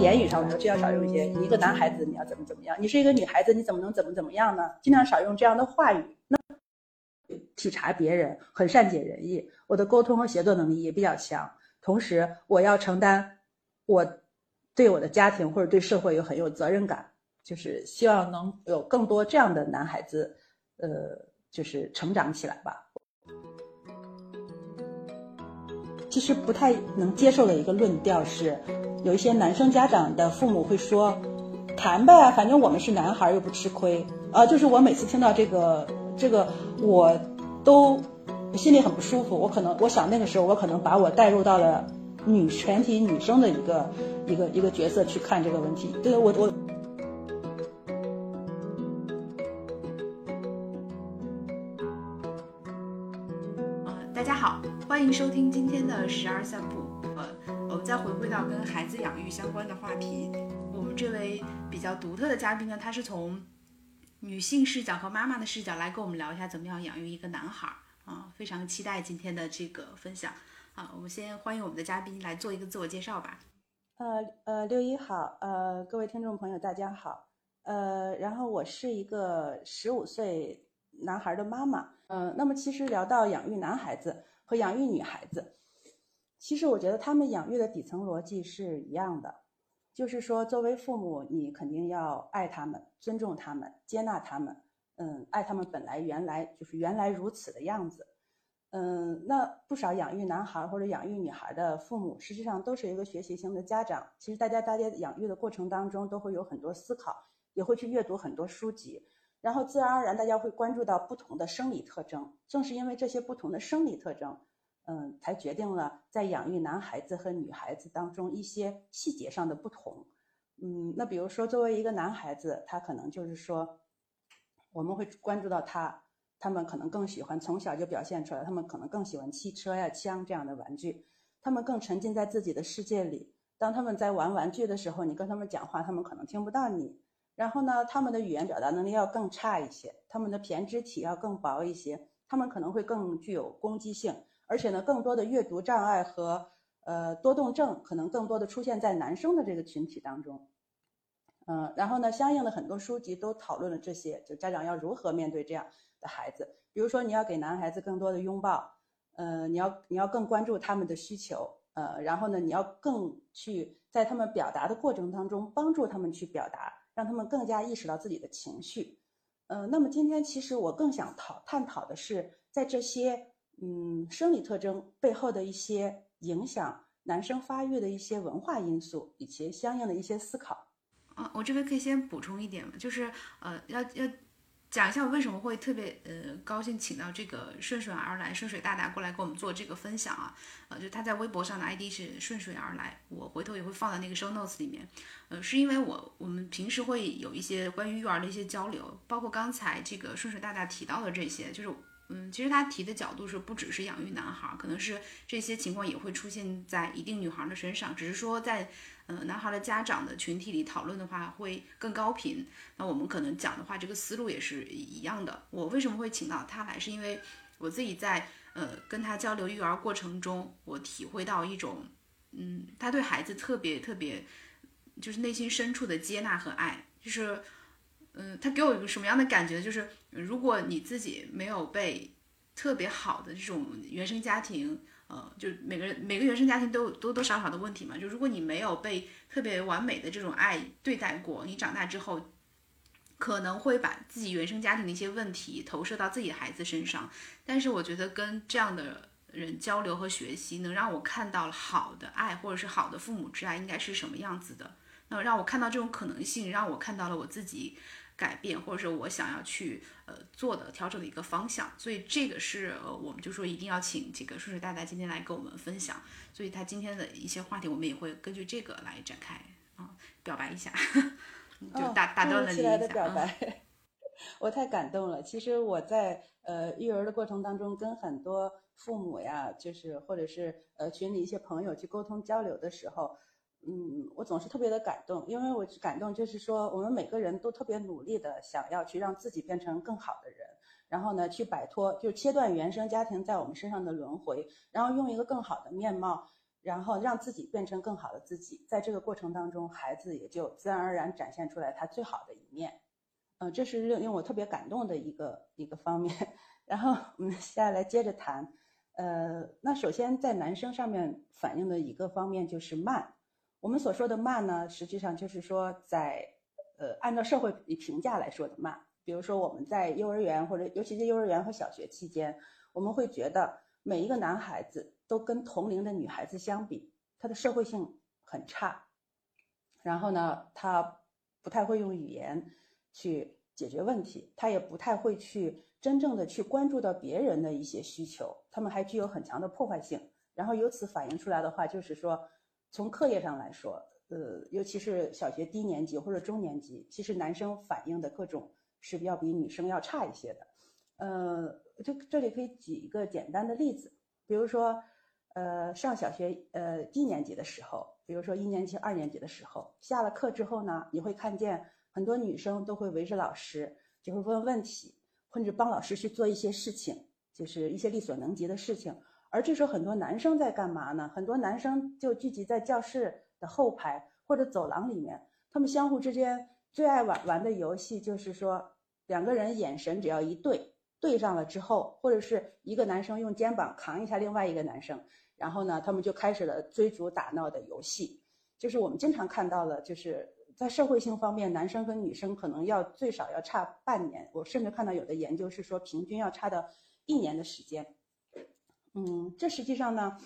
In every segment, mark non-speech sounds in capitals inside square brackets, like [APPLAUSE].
言语上，我说就要少用一些。一个男孩子你要怎么怎么样？你是一个女孩子，你怎么能怎么怎么样呢？尽量少用这样的话语。那体察别人，很善解人意，我的沟通和协作能力也比较强。同时，我要承担我对我的家庭或者对社会有很有责任感，就是希望能有更多这样的男孩子，呃，就是成长起来吧。其实不太能接受的一个论调是。有一些男生家长的父母会说：“谈呗，反正我们是男孩又不吃亏。”啊，就是我每次听到这个这个，我都心里很不舒服。我可能我想那个时候我可能把我带入到了女全体女生的一个一个一个角色去看这个问题。对我我。欢迎收听今天的十二散步。呃我们再回归到跟孩子养育相关的话题，我们这位比较独特的嘉宾呢，他是从女性视角和妈妈的视角来跟我们聊一下怎么样养育一个男孩啊，非常期待今天的这个分享啊。我们先欢迎我们的嘉宾来做一个自我介绍吧。呃呃，六一好，呃，各位听众朋友大家好，呃，然后我是一个十五岁男孩的妈妈，嗯，那么其实聊到养育男孩子和养育女孩子。其实我觉得他们养育的底层逻辑是一样的，就是说，作为父母，你肯定要爱他们、尊重他们、接纳他们，嗯，爱他们本来原来就是原来如此的样子，嗯，那不少养育男孩或者养育女孩的父母，实际上都是一个学习型的家长。其实大家大家养育的过程当中，都会有很多思考，也会去阅读很多书籍，然后自然而然大家会关注到不同的生理特征。正是因为这些不同的生理特征。嗯，才决定了在养育男孩子和女孩子当中一些细节上的不同。嗯，那比如说，作为一个男孩子，他可能就是说，我们会关注到他，他们可能更喜欢从小就表现出来，他们可能更喜欢汽车呀、枪这样的玩具，他们更沉浸在自己的世界里。当他们在玩玩具的时候，你跟他们讲话，他们可能听不到你。然后呢，他们的语言表达能力要更差一些，他们的胼胝体要更薄一些，他们可能会更具有攻击性。而且呢，更多的阅读障碍和呃多动症可能更多的出现在男生的这个群体当中，嗯，然后呢，相应的很多书籍都讨论了这些，就家长要如何面对这样的孩子。比如说，你要给男孩子更多的拥抱，呃，你要你要更关注他们的需求，呃，然后呢，你要更去在他们表达的过程当中帮助他们去表达，让他们更加意识到自己的情绪。呃，那么今天其实我更想讨探讨的是在这些。嗯，生理特征背后的一些影响男生发育的一些文化因素，以及相应的一些思考。啊，我这边可以先补充一点，就是呃，要要讲一下我为什么会特别呃高兴，请到这个顺水而来顺水大大过来跟我们做这个分享啊。呃，就他在微博上的 ID 是顺水而来，我回头也会放在那个 show notes 里面。呃，是因为我我们平时会有一些关于育儿的一些交流，包括刚才这个顺水大大提到的这些，就是。嗯，其实他提的角度是不只是养育男孩，可能是这些情况也会出现在一定女孩的身上，只是说在呃男孩的家长的群体里讨论的话会更高频。那我们可能讲的话，这个思路也是一样的。我为什么会请到他来，是因为我自己在呃跟他交流育儿过程中，我体会到一种，嗯，他对孩子特别特别，就是内心深处的接纳和爱，就是。嗯，他给我一个什么样的感觉？就是如果你自己没有被特别好的这种原生家庭，呃，就每个人每个原生家庭都有多多少少的问题嘛。就如果你没有被特别完美的这种爱对待过，你长大之后可能会把自己原生家庭的一些问题投射到自己的孩子身上。但是我觉得跟这样的人交流和学习，能让我看到了好的爱或者是好的父母之爱应该是什么样子的。那让我看到这种可能性，让我看到了我自己。改变，或者是我想要去呃做的调整的一个方向，所以这个是呃我们就说一定要请这个叔叔大大今天来跟我们分享，所以他今天的一些话题，我们也会根据这个来展开啊，表白一下，[LAUGHS] 就打打断了你一下。表白，[LAUGHS] 我太感动了。其实我在呃育儿的过程当中，跟很多父母呀，就是或者是呃群里一些朋友去沟通交流的时候。嗯，我总是特别的感动，因为我感动就是说，我们每个人都特别努力的想要去让自己变成更好的人，然后呢去摆脱，就切断原生家庭在我们身上的轮回，然后用一个更好的面貌，然后让自己变成更好的自己。在这个过程当中，孩子也就自然而然展现出来他最好的一面。嗯，这是令令我特别感动的一个一个方面。[LAUGHS] 然后我们下来接着谈，呃，那首先在男生上面反映的一个方面就是慢。我们所说的慢呢，实际上就是说在呃按照社会评价来说的慢。比如说我们在幼儿园或者尤其是幼儿园和小学期间，我们会觉得每一个男孩子都跟同龄的女孩子相比，他的社会性很差。然后呢，他不太会用语言去解决问题，他也不太会去。真正的去关注到别人的一些需求，他们还具有很强的破坏性。然后由此反映出来的话，就是说，从课业上来说，呃，尤其是小学低年级或者中年级，其实男生反映的各种是要比女生要差一些的。呃，就这里可以举一个简单的例子，比如说，呃，上小学呃低年级的时候，比如说一年级、二年级的时候，下了课之后呢，你会看见很多女生都会围着老师，就会问问题。或者帮老师去做一些事情，就是一些力所能及的事情。而这时候很多男生在干嘛呢？很多男生就聚集在教室的后排或者走廊里面，他们相互之间最爱玩玩的游戏就是说，两个人眼神只要一对，对上了之后，或者是一个男生用肩膀扛一下另外一个男生，然后呢，他们就开始了追逐打闹的游戏。就是我们经常看到了，就是。在社会性方面，男生跟女生可能要最少要差半年。我甚至看到有的研究是说，平均要差到一年的时间。嗯，这实际上呢，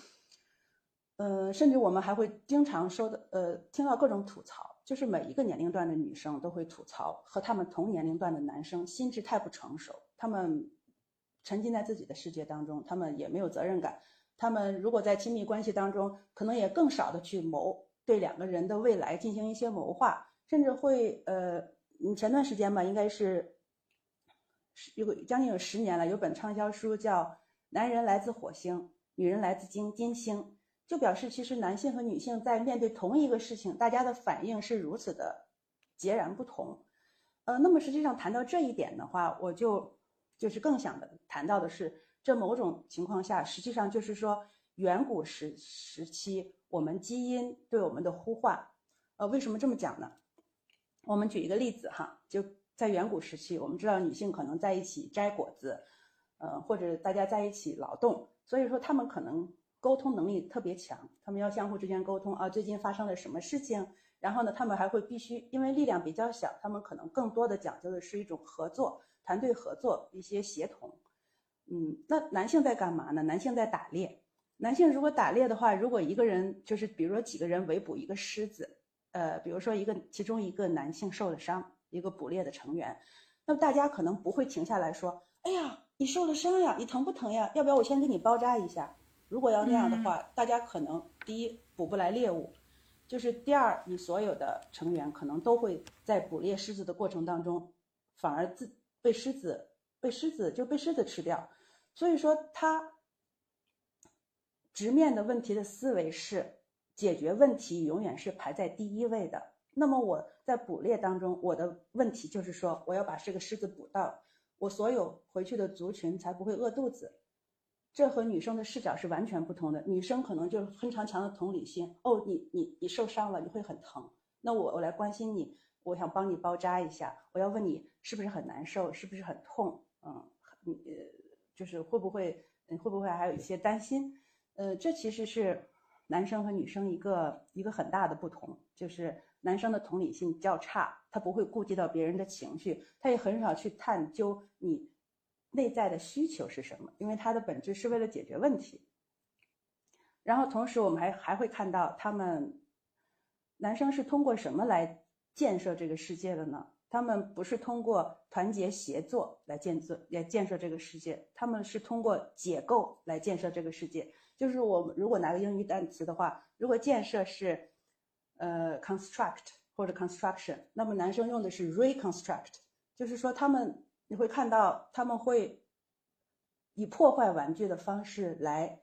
呃，甚至我们还会经常说的，呃，听到各种吐槽，就是每一个年龄段的女生都会吐槽和他们同年龄段的男生心智太不成熟，他们沉浸在自己的世界当中，他们也没有责任感，他们如果在亲密关系当中，可能也更少的去谋。对两个人的未来进行一些谋划，甚至会呃，你前段时间吧，应该是有将近有十年了，有本畅销书叫《男人来自火星，女人来自金金星》，就表示其实男性和女性在面对同一个事情，大家的反应是如此的截然不同。呃，那么实际上谈到这一点的话，我就就是更想的谈到的是，这某种情况下，实际上就是说远古时时期。我们基因对我们的呼唤，呃，为什么这么讲呢？我们举一个例子哈，就在远古时期，我们知道女性可能在一起摘果子，呃，或者大家在一起劳动，所以说他们可能沟通能力特别强，他们要相互之间沟通啊，最近发生了什么事情？然后呢，他们还会必须，因为力量比较小，他们可能更多的讲究的是一种合作、团队合作、一些协同。嗯，那男性在干嘛呢？男性在打猎。男性如果打猎的话，如果一个人就是比如说几个人围捕一个狮子，呃，比如说一个其中一个男性受了伤，一个捕猎的成员，那么大家可能不会停下来说：“哎呀，你受了伤呀，你疼不疼呀？要不要我先给你包扎一下？”如果要那样的话，大家可能第一捕不来猎物，就是第二，你所有的成员可能都会在捕猎狮子的过程当中，反而自被狮子被狮子就被狮子吃掉，所以说他。直面的问题的思维是解决问题永远是排在第一位的。那么我在捕猎当中，我的问题就是说，我要把这个狮子捕到，我所有回去的族群才不会饿肚子。这和女生的视角是完全不同的。女生可能就是非常强的同理心。哦，你你你受伤了，你会很疼。那我我来关心你，我想帮你包扎一下。我要问你是不是很难受，是不是很痛？嗯，你呃，就是会不会会不会还有一些担心？呃，这其实是男生和女生一个一个很大的不同，就是男生的同理心较差，他不会顾及到别人的情绪，他也很少去探究你内在的需求是什么，因为他的本质是为了解决问题。然后同时我们还还会看到，他们男生是通过什么来建设这个世界的呢？他们不是通过团结协作来建设来建设这个世界，他们是通过解构来建设这个世界。就是我们如果拿个英语单词的话，如果建设是，呃，construct 或者 construction，那么男生用的是 reconstruct，就是说他们你会看到他们会以破坏玩具的方式来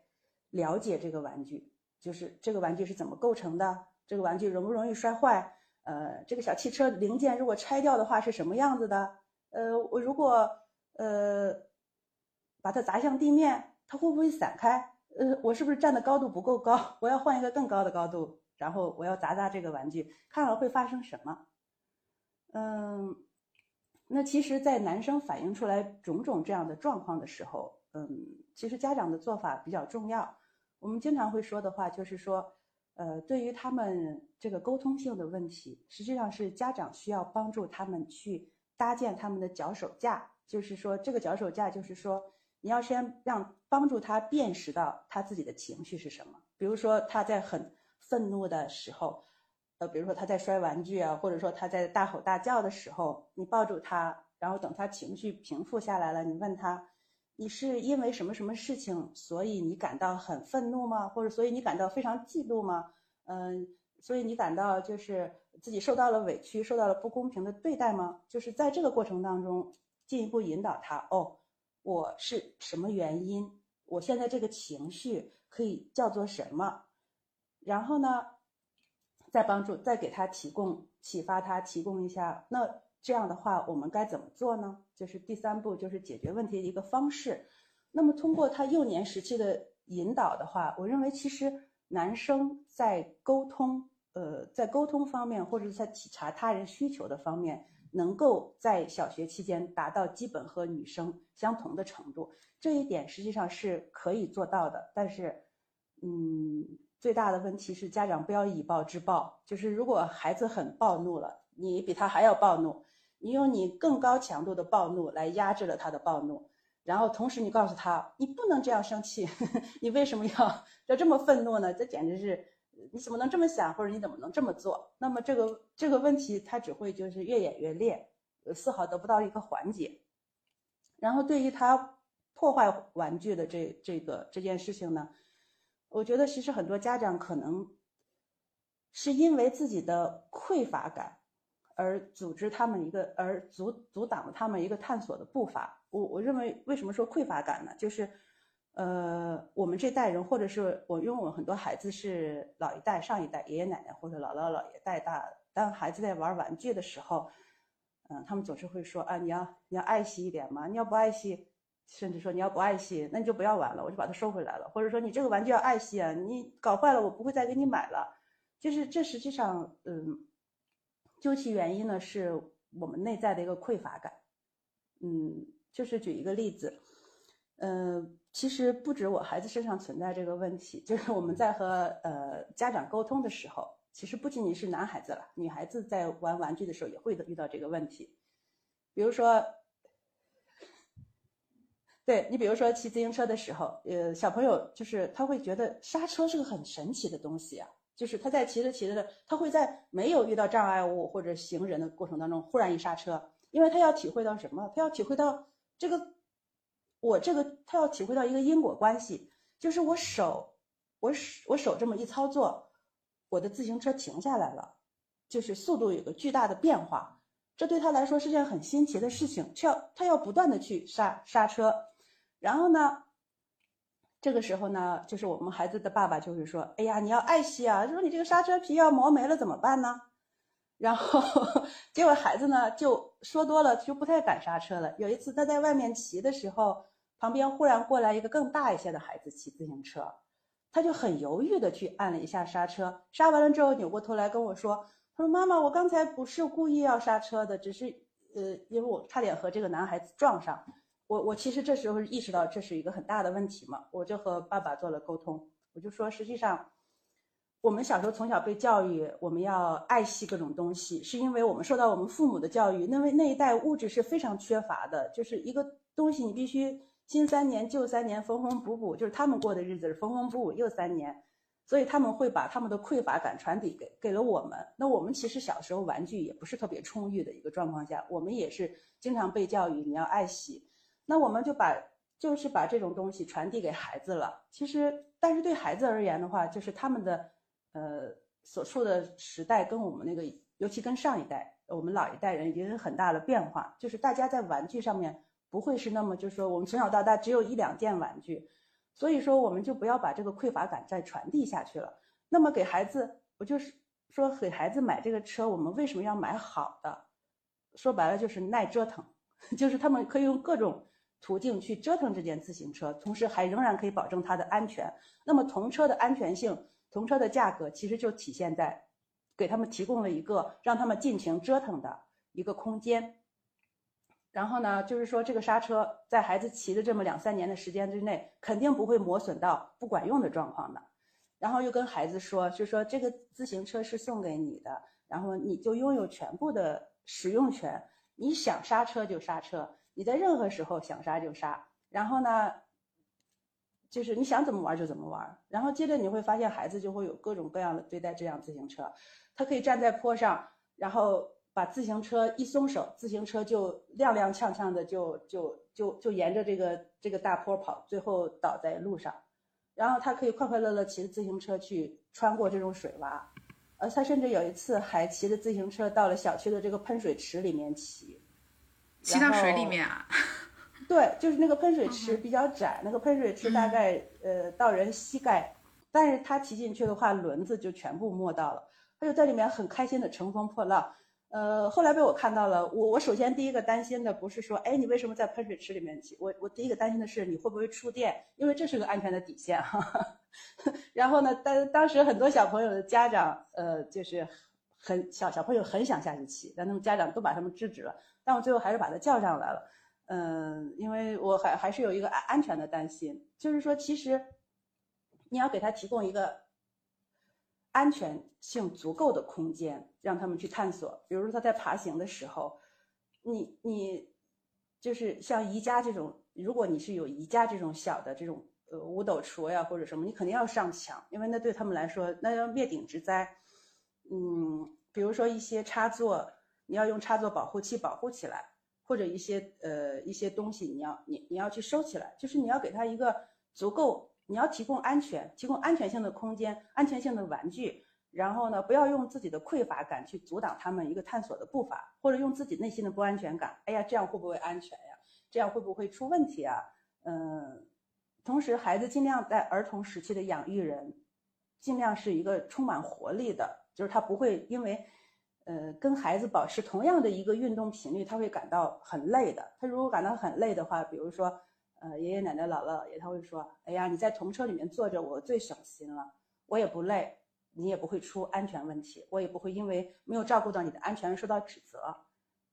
了解这个玩具，就是这个玩具是怎么构成的，这个玩具容不容易摔坏，呃，这个小汽车零件如果拆掉的话是什么样子的，呃，我如果呃把它砸向地面，它会不会散开？呃，我是不是站的高度不够高？我要换一个更高的高度，然后我要砸砸这个玩具，看了会发生什么？嗯，那其实，在男生反映出来种种这样的状况的时候，嗯，其实家长的做法比较重要。我们经常会说的话就是说，呃，对于他们这个沟通性的问题，实际上是家长需要帮助他们去搭建他们的脚手架。就是说，这个脚手架就是说，你要先让帮助他辨识到他自己的情绪是什么。比如说他在很愤怒的时候，呃，比如说他在摔玩具啊，或者说他在大吼大叫的时候，你抱住他，然后等他情绪平复下来了，你问他。你是因为什么什么事情，所以你感到很愤怒吗？或者所以你感到非常嫉妒吗？嗯，所以你感到就是自己受到了委屈，受到了不公平的对待吗？就是在这个过程当中，进一步引导他哦，我是什么原因？我现在这个情绪可以叫做什么？然后呢，再帮助，再给他提供启发，他提供一下那。这样的话，我们该怎么做呢？就是第三步，就是解决问题的一个方式。那么，通过他幼年时期的引导的话，我认为其实男生在沟通，呃，在沟通方面，或者是在体察他人需求的方面，能够在小学期间达到基本和女生相同的程度。这一点实际上是可以做到的。但是，嗯，最大的问题是家长不要以暴制暴，就是如果孩子很暴怒了，你比他还要暴怒。你用你更高强度的暴怒来压制了他的暴怒，然后同时你告诉他，你不能这样生气，[LAUGHS] 你为什么要要这么愤怒呢？这简直是，你怎么能这么想，或者你怎么能这么做？那么这个这个问题他只会就是越演越烈，丝毫得不到一个缓解。然后对于他破坏玩具的这这个这件事情呢，我觉得其实很多家长可能是因为自己的匮乏感。而组织他们一个，而阻阻挡了他们一个探索的步伐。我我认为，为什么说匮乏感呢？就是，呃，我们这代人，或者是我，因为我们很多孩子是老一代、上一代爷爷奶奶或者姥姥姥爷带大的。当孩子在玩玩具的时候，嗯，他们总是会说啊，你要你要爱惜一点嘛，你要不爱惜，甚至说你要不爱惜，那你就不要玩了，我就把它收回来了。或者说你这个玩具要爱惜啊，你搞坏了我不会再给你买了。就是这实际上，嗯。究其原因呢，是我们内在的一个匮乏感。嗯，就是举一个例子，嗯，其实不止我孩子身上存在这个问题，就是我们在和呃家长沟通的时候，其实不仅仅是男孩子了，女孩子在玩玩具的时候也会遇到这个问题。比如说，对你，比如说骑自行车的时候，呃，小朋友就是他会觉得刹车是个很神奇的东西啊。就是他在骑着骑着的，他会在没有遇到障碍物或者行人的过程当中忽然一刹车，因为他要体会到什么？他要体会到这个，我这个他要体会到一个因果关系，就是我手，我手我手这么一操作，我的自行车停下来了，就是速度有个巨大的变化，这对他来说是件很新奇的事情，却要他要不断的去刹刹车，然后呢？这个时候呢，就是我们孩子的爸爸就会说：“哎呀，你要爱惜啊！说你这个刹车皮要磨没了怎么办呢？”然后 [LAUGHS] 结果孩子呢就说多了，就不太敢刹车了。有一次他在外面骑的时候，旁边忽然过来一个更大一些的孩子骑自行车，他就很犹豫的去按了一下刹车，刹完了之后扭过头来跟我说：“他说妈妈，我刚才不是故意要刹车的，只是呃，因为我差点和这个男孩子撞上。”我我其实这时候意识到这是一个很大的问题嘛，我就和爸爸做了沟通，我就说实际上，我们小时候从小被教育我们要爱惜各种东西，是因为我们受到我们父母的教育，那为那一代物质是非常缺乏的，就是一个东西你必须新三年旧三年缝缝补补，就是他们过的日子是缝缝补补又三年，所以他们会把他们的匮乏感传递给给了我们。那我们其实小时候玩具也不是特别充裕的一个状况下，我们也是经常被教育你要爱惜。那我们就把就是把这种东西传递给孩子了。其实，但是对孩子而言的话，就是他们的呃所处的时代跟我们那个，尤其跟上一代我们老一代人已经有很大的变化。就是大家在玩具上面不会是那么，就是说我们从小到大只有一两件玩具，所以说我们就不要把这个匮乏感再传递下去了。那么给孩子，我就是说给孩子买这个车，我们为什么要买好的？说白了就是耐折腾，[LAUGHS] 就是他们可以用各种。途径去折腾这件自行车，同时还仍然可以保证它的安全。那么童车的安全性，童车的价格其实就体现在给他们提供了一个让他们尽情折腾的一个空间。然后呢，就是说这个刹车在孩子骑的这么两三年的时间之内，肯定不会磨损到不管用的状况的。然后又跟孩子说，就说这个自行车是送给你的，然后你就拥有全部的使用权，你想刹车就刹车。你在任何时候想杀就杀，然后呢，就是你想怎么玩就怎么玩。然后接着你会发现，孩子就会有各种各样的对待这辆自行车。他可以站在坡上，然后把自行车一松手，自行车就踉踉跄跄的就就就就沿着这个这个大坡跑，最后倒在路上。然后他可以快快乐乐骑着自行车去穿过这种水洼，呃，他甚至有一次还骑着自行车到了小区的这个喷水池里面骑。骑到水里面啊？[LAUGHS] 对，就是那个喷水池比较窄，那个喷水池大概呃到人膝盖，但是他骑进去的话，轮子就全部没到了，他就在里面很开心的乘风破浪。呃，后来被我看到了，我我首先第一个担心的不是说，哎，你为什么在喷水池里面骑？我我第一个担心的是你会不会触电，因为这是个安全的底线哈。[LAUGHS] 然后呢，当当时很多小朋友的家长，呃，就是很小小朋友很想下去骑，但他们家长都把他们制止了。但我最后还是把他叫上来了，嗯，因为我还还是有一个安安全的担心，就是说，其实你要给他提供一个安全性足够的空间，让他们去探索。比如说他在爬行的时候，你你就是像宜家这种，如果你是有宜家这种小的这种呃五斗橱呀或者什么，你肯定要上墙，因为那对他们来说那要灭顶之灾。嗯，比如说一些插座。你要用插座保护器保护起来，或者一些呃一些东西，你要你你要去收起来，就是你要给他一个足够，你要提供安全，提供安全性的空间，安全性的玩具，然后呢，不要用自己的匮乏感去阻挡他们一个探索的步伐，或者用自己内心的不安全感，哎呀，这样会不会安全呀？这样会不会出问题啊？嗯，同时孩子尽量在儿童时期的养育人，尽量是一个充满活力的，就是他不会因为。呃，跟孩子保持同样的一个运动频率，他会感到很累的。他如果感到很累的话，比如说，呃，爷爷奶奶、姥姥姥爷，他会说：“哎呀，你在童车里面坐着，我最省心了，我也不累，你也不会出安全问题，我也不会因为没有照顾到你的安全而受到指责。”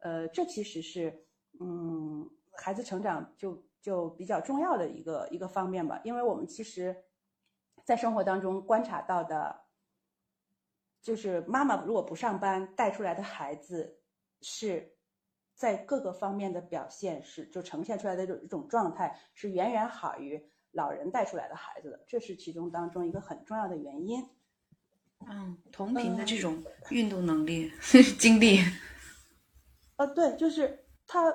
呃，这其实是，嗯，孩子成长就就比较重要的一个一个方面吧。因为我们其实，在生活当中观察到的。就是妈妈如果不上班带出来的孩子，是在各个方面的表现是就呈现出来的这种一种状态是远远好于老人带出来的孩子的，这是其中当中一个很重要的原因。嗯，同频的这种运动能力、[LAUGHS] 精力。呃，对，就是他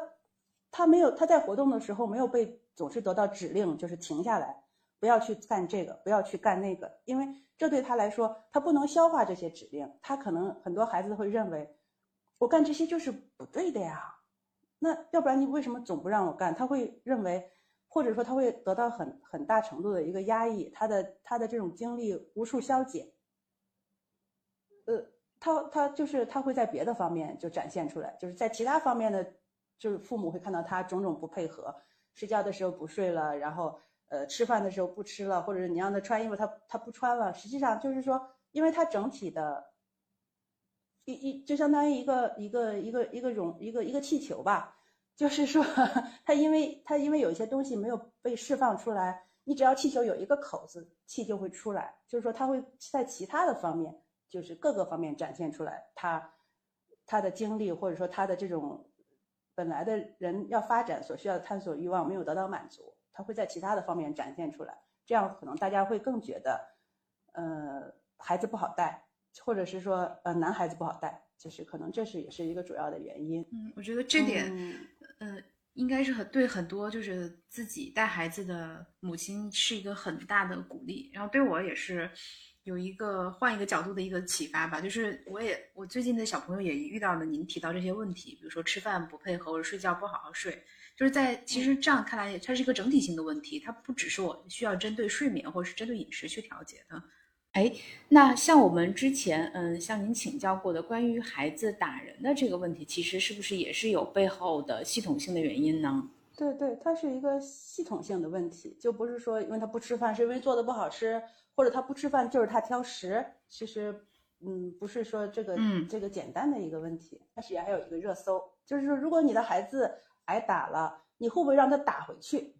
他没有他在活动的时候没有被总是得到指令，就是停下来，不要去干这个，不要去干那个，因为。这对他来说，他不能消化这些指令，他可能很多孩子会认为，我干这些就是不对的呀。那要不然你为什么总不让我干？他会认为，或者说他会得到很很大程度的一个压抑，他的他的这种精力无处消解。呃，他他就是他会在别的方面就展现出来，就是在其他方面的，就是父母会看到他种种不配合，睡觉的时候不睡了，然后。呃，吃饭的时候不吃了，或者你让他穿衣服，他他不穿了。实际上就是说，因为他整体的，一一就相当于一个一个一个一个容一个一个气球吧。就是说，[LAUGHS] 他因为他因为有一些东西没有被释放出来，你只要气球有一个口子，气就会出来。就是说，他会在其他的方面，就是各个方面展现出来，他他的精力或者说他的这种本来的人要发展所需要的探索欲望没有得到满足。他会在其他的方面展现出来，这样可能大家会更觉得，呃，孩子不好带，或者是说，呃，男孩子不好带，就是可能这是也是一个主要的原因。嗯，我觉得这点，呃，应该是很对很多就是自己带孩子的母亲是一个很大的鼓励，然后对我也是有一个换一个角度的一个启发吧。就是我也我最近的小朋友也遇到了您提到这些问题，比如说吃饭不配合或者睡觉不好好睡。就是在其实这样看来，它是一个整体性的问题，它不只是我需要针对睡眠或者是针对饮食去调节的。哎，那像我们之前嗯向您请教过的关于孩子打人的这个问题，其实是不是也是有背后的系统性的原因呢？对对，它是一个系统性的问题，就不是说因为他不吃饭是因为做的不好吃，或者他不吃饭就是他挑食。其实，嗯，不是说这个嗯这个简单的一个问题。它实际上还有一个热搜，就是说如果你的孩子挨打了，你会不会让他打回去？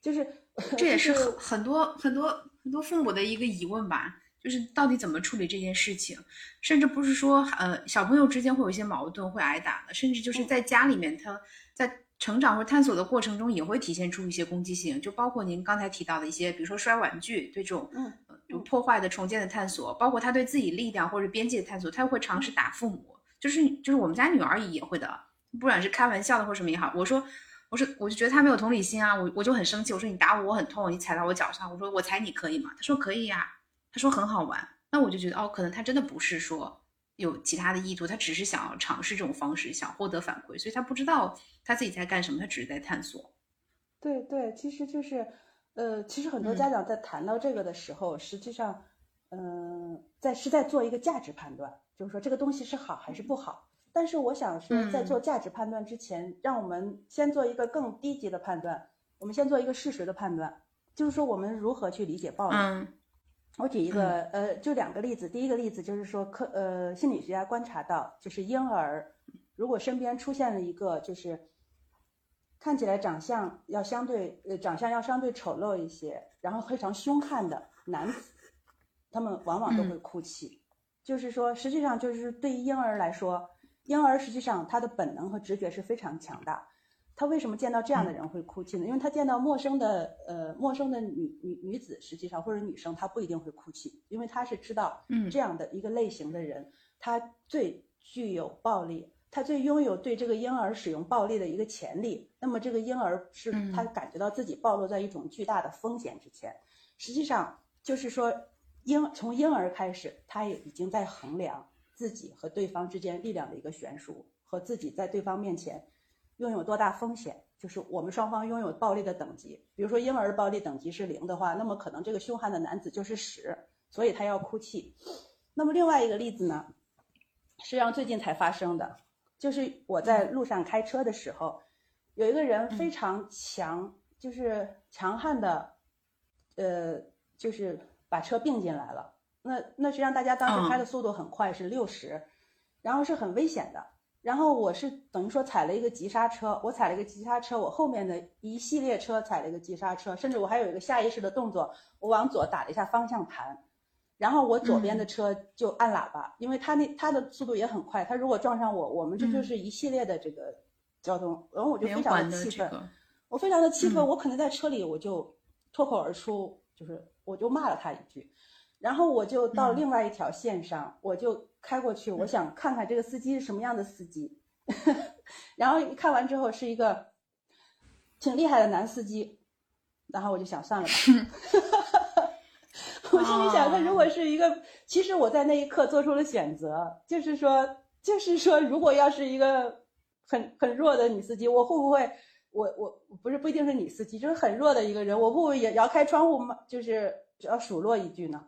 就是 [LAUGHS] 这也是很很多很多很多父母的一个疑问吧，就是到底怎么处理这件事情，甚至不是说呃小朋友之间会有一些矛盾会挨打的，甚至就是在家里面他在成长或探索的过程中也会体现出一些攻击性，就包括您刚才提到的一些，比如说摔玩具对这种嗯破坏的重建的探索，包括他对自己力量或者边界的探索，他会尝试打父母，就是就是我们家女儿也会的，不管是开玩笑的或什么也好，我说。我说，我就觉得他没有同理心啊，我我就很生气。我说你打我，我很痛，你踩到我脚上。我说我踩你可以吗？他说可以呀、他说很好玩。那我就觉得哦，可能他真的不是说有其他的意图，他只是想要尝试这种方式，想获得反馈，所以他不知道他自己在干什么，他只是在探索。对对，其实就是，呃，其实很多嗯家长在谈到这个的时候，实际上，嗯、在是在做一个价值判断，就是说这个东西是好还是不好。但是我想说，在做嗯价值判断之前，让我们先做一个更低级的判断，我们先做一个事实的判断，就是说我们如何去理解暴力。嗯我举一个，呃，就两个例子。第一个例子就是说，科呃心理学家观察到，就是婴儿如果身边出现了一个就是看起来长相要相对呃长相要相对丑陋一些，然后非常凶悍的男子，他们往往都会哭泣。就是说，实际上就是对于婴儿来说，婴儿实际上他的本能和直觉是非常强大。他为什么见到这样的人会哭泣呢？因为他见到陌生的呃陌生的女女女子，实际上或者女生，他不一定会哭泣，因为他是知道嗯这样的一个类型的人，他最具有暴力，他最拥有对这个婴儿使用暴力的一个潜力。那么这个婴儿是嗯他感觉到自己暴露在一种巨大的风险之前，实际上就是说婴从婴儿开始，他也已经在衡量自己和对方之间力量的一个悬殊，和自己在对方面前拥有多大风险，就是我们双方拥有暴力的等级。比如说婴儿的暴力等级是零的话，那么可能这个凶悍的男子就是十，所以他要哭泣。那么另外一个例子呢，实际上最近才发生的，就是我在路上开车的时候，有一个人非常强，就是强悍的，呃，就是把车并进来了。那那实际上大家当时开的速度很快，是六十，然后是很危险的。然后我是等于说踩了一个急刹车，我踩了一个急刹车，我后面的一系列车踩了一个急刹车，甚至我还有一个下意识的动作，我往左打了一下方向盘，然后我左边的车就按喇叭，因为他那他的速度也很快，他如果撞上我，我们这就是一系列的这个交通，然后我就非常的气愤，这个，我非常的气愤，嗯。我可能在车里我就脱口而出，就是我就骂了他一句，然后我就到嗯另外一条线上，我就开过去，我想看看这个司机是什么样的司机，[LAUGHS] 然后一看完之后是一个挺厉害的男司机，然后我就想算了吧。[LAUGHS] 我心里想，他如果是一个，其实我在那一刻做出了选择，就是说，就是说，如果要是一个很很弱的女司机，我会不会，我我不是不一定是女司机，就是很弱的一个人，我会不会也摇开窗户骂，就是要数落一句呢？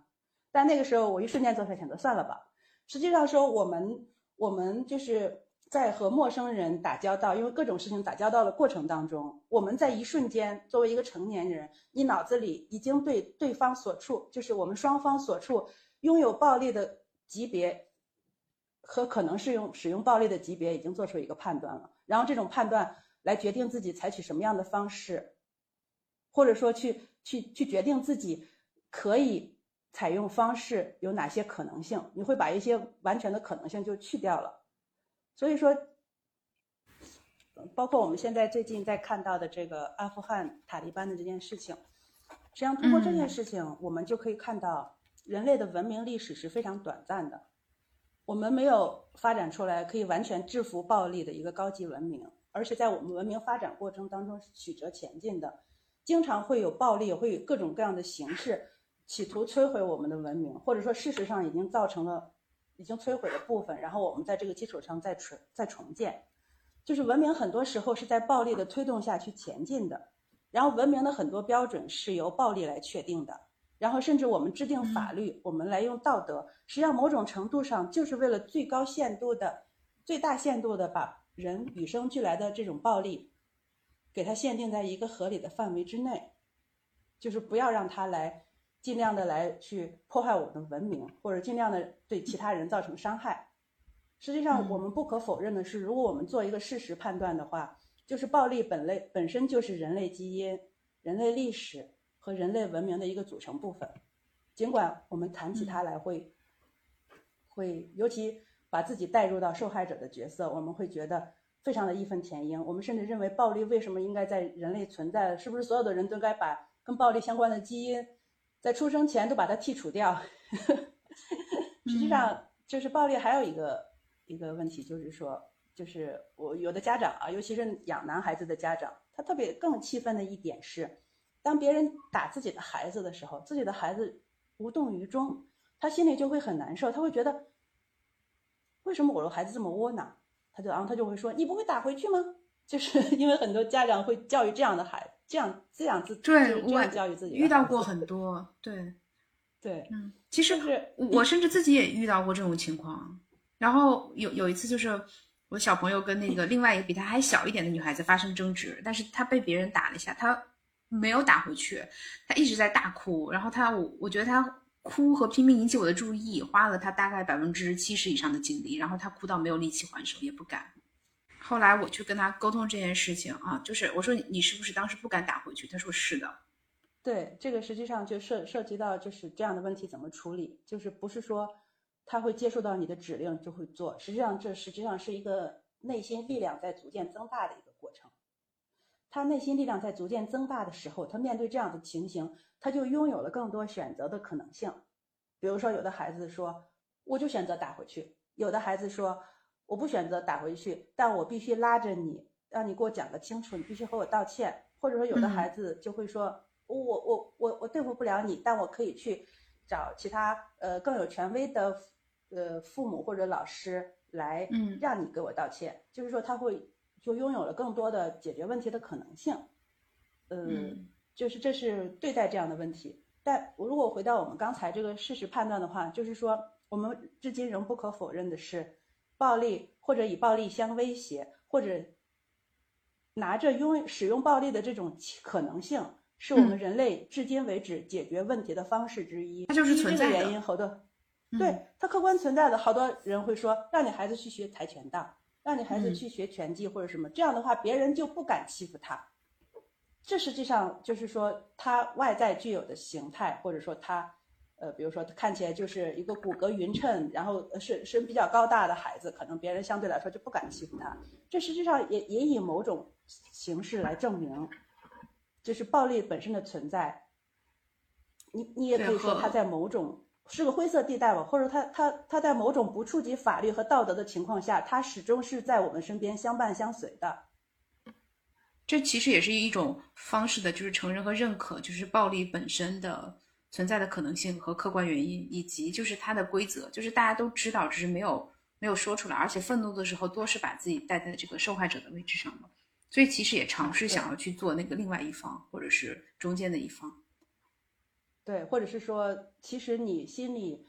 但那个时候，我一瞬间做出选择，算了吧。实际上说，我们我们就是在和陌生人打交道，因为各种事情打交道的过程当中，我们在一瞬间，作为一个成年人，你脑子里已经对对方所处，就是我们双方所处拥有暴力的级别和可能是用使用暴力的级别，已经做出一个判断了。然后这种判断来决定自己采取什么样的方式，或者说去去去决定自己可以采用方式有哪些可能性，你会把一些完全的可能性就去掉了。所以说，包括我们现在最近在看到的这个阿富汗塔利班的这件事情，实际上通过这件嗯事情，我们就可以看到人类的文明历史是非常短暂的。我们没有发展出来可以完全制服暴力的一个高级文明，而且在我们文明发展过程当中是曲折前进的，经常会有暴力，会有各种各样的形式，企图摧毁我们的文明，或者说事实上已经造成了已经摧毁的部分，然后我们在这个基础上再重再重建。就是文明很多时候是在暴力的推动下去前进的，然后文明的很多标准是由暴力来确定的，然后甚至我们制定法律，我们来用道德，实际上某种程度上就是为了最高限度的、最大限度的把人与生俱来的这种暴力给它限定在一个合理的范围之内，就是不要让它来尽量的来去破坏我们的文明，或者尽量的对其他人造成伤害。实际上，我们不可否认的是，如果我们做一个事实判断的话，就是暴力本类本身就是人类基因、人类历史和人类文明的一个组成部分。尽管我们谈起它来会会，尤其把自己带入到受害者的角色，我们会觉得非常的义愤填膺。我们甚至认为暴力为什么应该在人类存在？是不是所有的人都该把跟暴力相关的基因在出生前都把它剔除掉？[LAUGHS] 实际上，就是暴力还有一个一个问题，就是说，就是我有的家长啊，尤其是养男孩子的家长，他特别更气愤的一点是，当别人打自己的孩子的时候，自己的孩子无动于衷，他心里就会很难受，他会觉得。为什么我的孩子这么窝囊？他就然后他就会说：“你不会打回去吗？”就是 [LAUGHS] 因为很多家长会教育这样的孩子，这样这样自对，这样教育自己。遇到过很多，对，[LAUGHS] 对，嗯，其实是我甚至自己也遇到过这种情况。然后有有一次，就是我小朋友跟那个另外一个比他还小一点的女孩子发生争执，但是他被别人打了一下，他没有打回去，他一直在大哭。然后他我我觉得他。哭和拼命引起我的注意，花了他大概百分之七十以上的精力，然后他哭到没有力气还手，也不敢。后来我去跟他沟通这件事情啊，就是我说你你是不是当时不敢打回去？他说是的。对，这个实际上就涉涉及到就是这样的问题怎么处理，就是不是说他会接受到你的指令就会做，实际上这实际上是一个内心力量在逐渐增大的一个过程。他内心力量在逐渐增大的时候，他面对这样的情形。他就拥有了更多选择的可能性，比如说，有的孩子说，我就选择打回去；有的孩子说，我不选择打回去，但我必须拉着你，让你给我讲个清楚，你必须和我道歉。或者说，有的孩子就会说，我我我我对付不了你，但我可以去找其他呃更有权威的呃父母或者老师来，让你给我道歉。就是说，他会就拥有了更多的解决问题的可能性，嗯。就是这是对待这样的问题，但如果回到我们刚才这个事实判断的话，就是说我们至今仍不可否认的是，暴力或者以暴力相威胁，或者拿着用使用暴力的这种可能性，是我们人类至今为止解决问题的方式之一。它就是存在的原因，好多，对它客观存在的。好多人会说，让你孩子去学跆拳道，让你孩子去学拳击或者什么，这样的话别人就不敢欺负他。这实际上就是说，他外在具有的形态，或者说他，呃，比如说他看起来就是一个骨骼匀称，然后身身比较高大的孩子，可能别人相对来说就不敢欺负他。这实际上也也以某种形式来证明，就是暴力本身的存在。你你也可以说他在某种是个灰色地带吧，或者他他他在某种不触及法律和道德的情况下，他始终是在我们身边相伴相随的。这其实也是一种方式的，就是承认和认可，就是暴力本身的存在的可能性和客观原因，以及就是它的规则，就是大家都知道，只是没有没有说出来，而且愤怒的时候多是把自己带在这个受害者的位置上嘛，所以其实也尝试想要去做那个另外一方，或者是中间的一方，对，或者是说，其实你心里，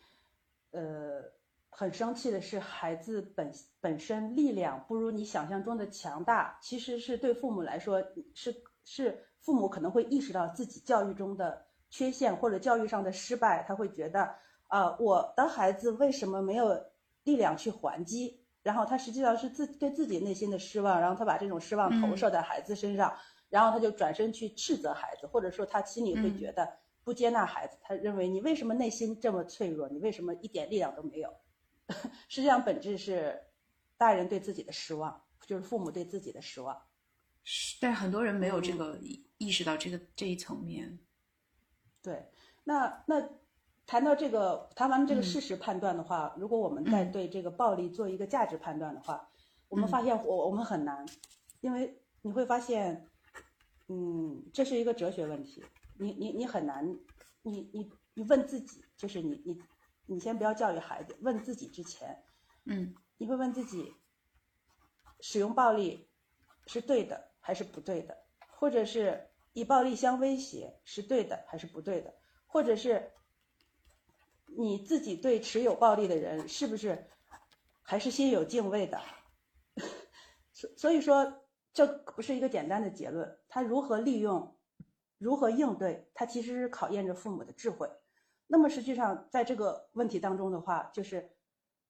呃。很生气的是，孩子本本身力量不如你想象中的强大，其实是对父母来说，是是父母可能会意识到自己教育中的缺陷或者教育上的失败，他会觉得啊，我的孩子为什么没有力量去还击？然后他实际上是自对自己内心的失望，然后他把这种失望投射在孩子身上，然后他就转身去斥责孩子，或者说他心里会觉得不接纳孩子，他认为你为什么内心这么脆弱？你为什么一点力量都没有？[LAUGHS] 实际上，本质是大人对自己的失望，就是父母对自己的失望。是，但很多人没有这个意识到这个这一层面。对，那那谈到这个，谈完这个事实判断的话，如果我们再对这个暴力做一个价值判断的话，我们发现我我们很难，因为你会发现，嗯，这是一个哲学问题。你你你很难，你你你问自己，就是你你。你先不要教育孩子，问自己之前，嗯，你会问自己，使用暴力是对的还是不对的？或者是以暴力相威胁是对的还是不对的？或者是你自己对持有暴力的人是不是还是心有敬畏的？[LAUGHS] 所所以说，这不是一个简单的结论，他如何利用，如何应对，他其实是考验着父母的智慧。那么实际上在这个问题当中的话，就是，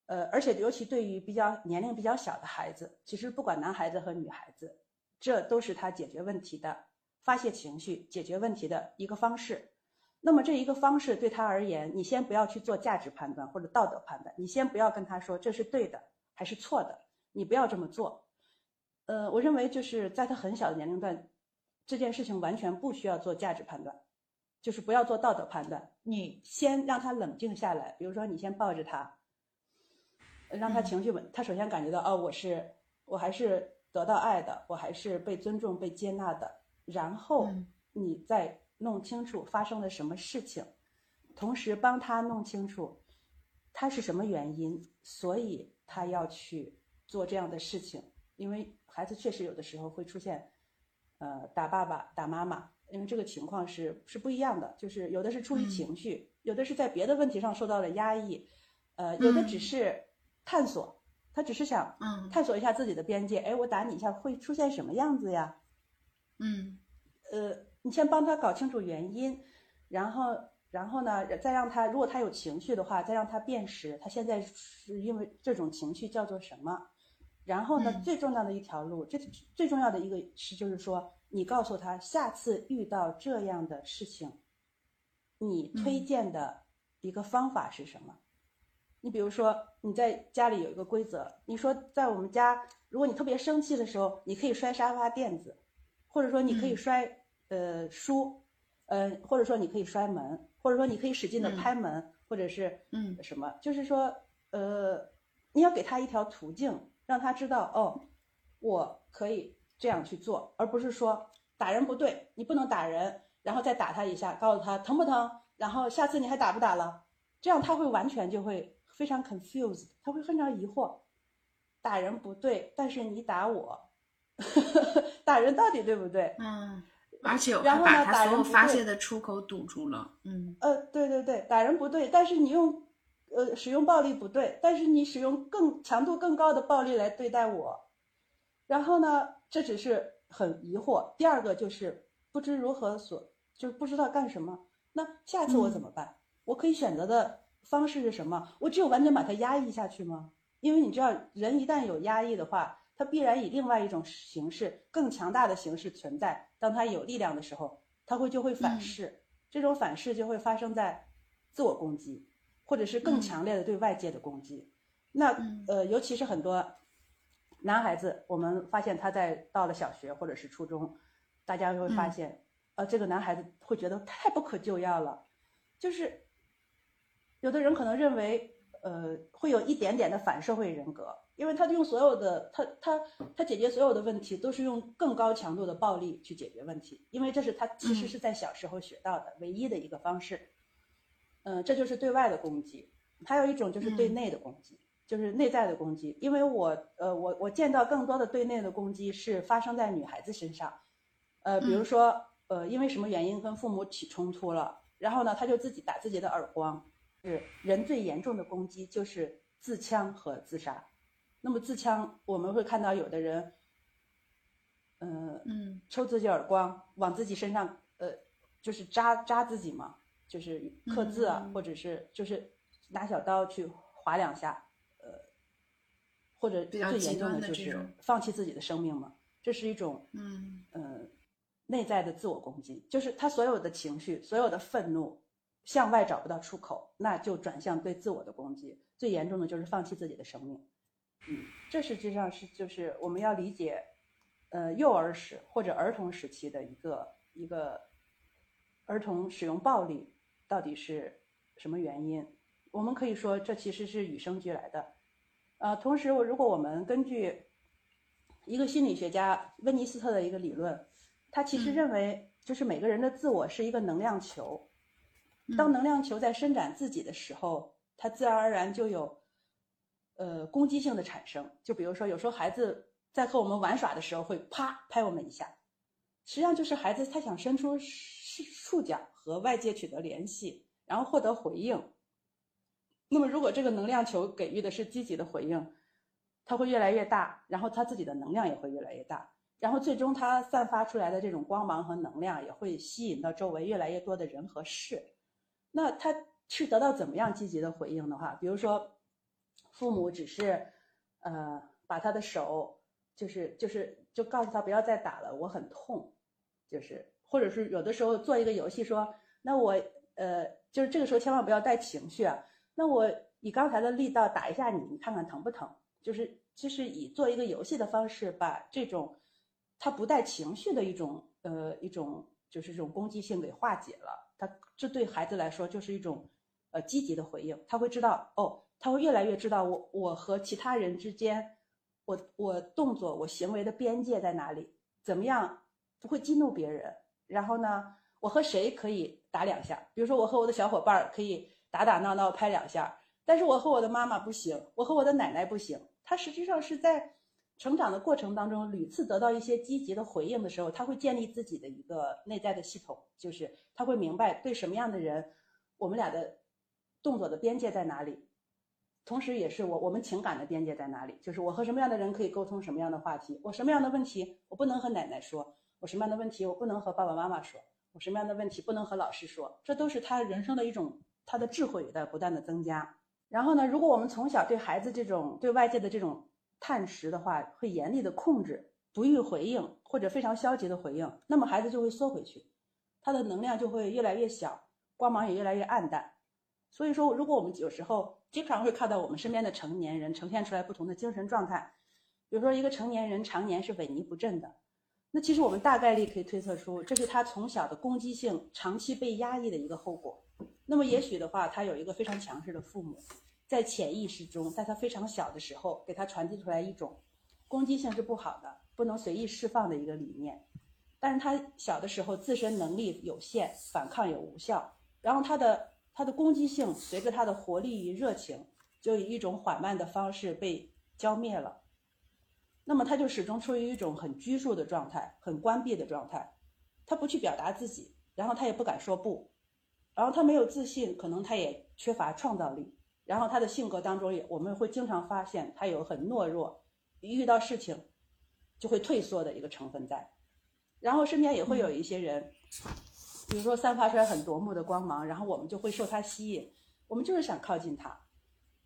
呃，而且尤其对于比较年龄比较小的孩子，其实不管男孩子和女孩子，这都是他解决问题的、发泄情绪、解决问题的一个方式。那么这一个方式对他而言，你先不要去做价值判断或者道德判断，你先不要跟他说这是对的还是错的，你不要这么做。呃，我认为就是在他很小的年龄段，这件事情完全不需要做价值判断，就是不要做道德判断。你先让他冷静下来，比如说你先抱着他，让他情绪稳，他首先感觉到哦，我是我还是得到爱的，我还是被尊重、被接纳的，然后你再。弄清楚发生了什么事情，同时帮他弄清楚他是什么原因，所以他要去做这样的事情。因为孩子确实有的时候会出现，呃，打爸爸、打妈妈，因为这个情况是是不一样的。就是有的是出于情绪，有的是在别的问题上受到了压抑，呃，有的只是探索，他只是想探索一下自己的边界。哎，我打你一下会出现什么样子呀？嗯，呃。你先帮他搞清楚原因，然后，然后呢，再让他，如果他有情绪的话，再让他辨识他现在是因为这种情绪叫做什么。然后呢，最重要的一条路，这最重要的一个是，就是说，你告诉他，下次遇到这样的事情，你推荐的一个方法是什么？你比如说，你在家里有一个规则，你说在我们家，如果你特别生气的时候，你可以摔沙发垫子，或者说你可以摔。呃，书，呃，或者说你可以摔门，或者说你可以使劲的拍门，或者是嗯。什么，就是说，呃，你要给他一条途径，让他知道哦，我可以这样去做，而不是说打人不对，你不能打人，然后再打他一下，告诉他疼不疼，然后下次你还打不打了，这样他会完全就会非常 confused，他会非常疑惑，打人不对，但是你打我，[LAUGHS] 打人到底对不对？嗯。而且然后呢，打人发泄的出口堵住了。嗯，呃，对对对，打人不对，但是你用，呃，使用暴力不对，但是你使用更强度更高的暴力来对待我，然后呢，这只是很疑惑。第二个就是不知如何所，就是不知道干什么。那下次我怎么办？我可以选择的方式是什么？我只有完全把它压抑下去吗？因为你知道，人一旦有压抑的话。他必然以另外一种形式、更强大的形式存在。当他有力量的时候，他会就会反噬，这种反噬就会发生在自我攻击，或者是更强烈的对外界的攻击。那呃，尤其是很多男孩子，我们发现他在到了小学或者是初中，大家会发现，呃，这个男孩子会觉得太不可救药了，就是有的人可能认为，呃，会有一点点的反社会人格。因为他用所有的他他他解决所有的问题都是用更高强度的暴力去解决问题，因为这是他其实是在小时候学到的唯一的一个方式。嗯，这就是对外的攻击。还有一种就是对内的攻击，就是内在的攻击。因为我呃我我见到更多的对内的攻击是发生在女孩子身上。呃，比如说呃因为什么原因跟父母起冲突了，然后呢他就自己打自己的耳光。是人最严重的攻击就是自枪和自杀。那么自枪，我们会看到有的人，嗯嗯，抽自己耳光，往自己身上，呃，就是扎扎自己嘛，就是刻字啊，或者是就是拿小刀去划两下，呃，或者最严重的就是放弃自己的生命嘛，这是一种嗯嗯内在的自我攻击，就是他所有的情绪，所有的愤怒向外找不到出口，那就转向对自我的攻击，最严重的就是放弃自己的生命。嗯，这实际上是就是我们要理解，呃，幼儿时或者儿童时期的一个一个儿童使用暴力到底是什么原因？我们可以说这其实是与生俱来的。呃，同时我如果我们根据一个心理学家温尼斯特的一个理论，他其实认为就是每个人的自我是一个能量球，当能量球在伸展自己的时候，它自然而然就有。呃，攻击性的产生，就比如说，有时候孩子在和我们玩耍的时候会啪拍我们一下，实际上就是孩子他想伸出触角和外界取得联系，然后获得回应。那么，如果这个能量球给予的是积极的回应，它会越来越大，然后他自己的能量也会越来越大。然后最终他散发出来的这种光芒和能量也会吸引到周围越来越多的人和事。那他是得到怎么样积极的回应的话，比如说父母只是呃把他的手就是就是就告诉他不要再打了，我很痛，就是或者是有的时候做一个游戏说，那我呃就是这个时候千万不要带情绪啊，那我以刚才的力道打一下你，你看看疼不疼？就是就是以做一个游戏的方式把这种。他不带情绪的一种，呃，一种就是这种攻击性给化解了。他这对孩子来说就是一种，呃，积极的回应。他会知道，哦，他会越来越知道我我和其他人之间，我我动作我行为的边界在哪里，怎么样不会激怒别人。然后呢，我和谁可以打两下？比如说我和我的小伙伴可以打打闹闹拍两下，但是我和我的妈妈不行，我和我的奶奶不行。他实际上是在。成长的过程当中，屡次得到一些积极的回应的时候，他会建立自己的一个内在的系统，就是他会明白对什么样的人，我们俩的动作的边界在哪里，同时也是我我们情感的边界在哪里，就是我和什么样的人可以沟通什么样的话题，我什么样的问题我不能和奶奶说，我什么样的问题我不能和爸爸妈妈说，我什么样的问题不能和老师说，这都是他人生的一种他的智慧在不断的增加。然后呢，如果我们从小对孩子这种对外界的这种探识的话，会严厉的控制，不予回应或者非常消极的回应，那么孩子就会缩回去，他的能量就会越来越小，光芒也越来越暗淡。所以说，如果我们有时候经常会看到我们身边的成年人呈现出来不同的精神状态，比如说一个成年人常年是萎靡不振的，那其实我们大概率可以推测出，这是他从小的攻击性长期被压抑的一个后果。那么也许的话，他有一个非常强势的父母。在潜意识中，在他非常小的时候，给他传递出来一种攻击性是不好的，不能随意释放的一个理念。但是他小的时候自身能力有限，反抗也无效，然后他的他的攻击性随着他的活力与热情，就以一种缓慢的方式被浇灭了。那么他就始终处于一种很拘束的状态，很关闭的状态。他不去表达自己，然后他也不敢说不，然后他没有自信，可能他也缺乏创造力。然后他的性格当中也，我们会经常发现他有很懦弱，一遇到事情就会退缩的一个成分在。然后身边也会有一些人，比如说散发出来很夺目的光芒，然后我们就会受他吸引，我们就是想靠近他。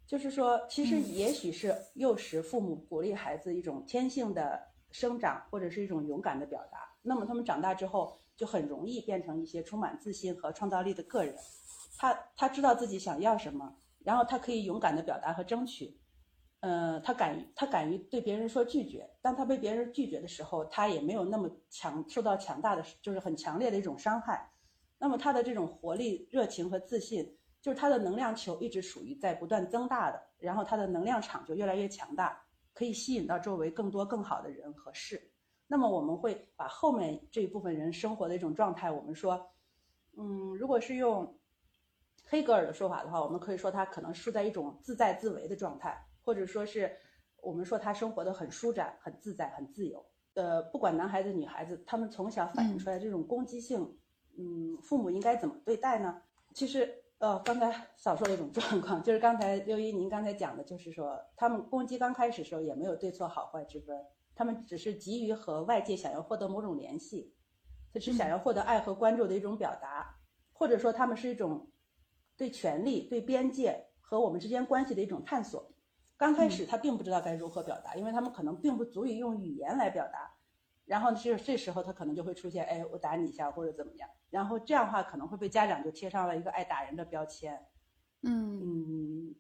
就是说，其实也许是幼时父母鼓励孩子一种天性的生长，或者是一种勇敢的表达。那么他们长大之后就很容易变成一些充满自信和创造力的个人。他他知道自己想要什么。然后他可以勇敢的表达和争取，呃，他敢于他敢于对别人说拒绝。当他被别人拒绝的时候，他也没有那么强受到强大的，就是很强烈的一种伤害。那么他的这种活力、热情和自信，就是他的能量球一直属于在不断增大的，然后他的能量场就越来越强大，可以吸引到周围更多更好的人和事。那么我们会把后面这一部分人生活的一种状态，我们说，嗯，如果是用。黑格尔的说法的话，我们可以说他可能是在一种自在自为的状态，或者说是我们说他生活的很舒展、很自在、很自由。呃，不管男孩子女孩子，他们从小反映出来这种攻击性，嗯，父母应该怎么对待呢？其实，呃，刚才少说了一种状况，就是刚才六一您刚才讲的，就是说他们攻击刚开始时候也没有对错好坏之分，他们只是急于和外界想要获得某种联系，他只想要获得爱和关注的一种表达，或者说他们是一种。对权力、对边界和我们之间关系的一种探索。刚开始他并不知道该如何表达，因为他们可能并不足以用语言来表达。然后这这时候他可能就会出现，哎，我打你一下或者怎么样。然后这样的话可能会被家长就贴上了一个爱打人的标签。嗯嗯，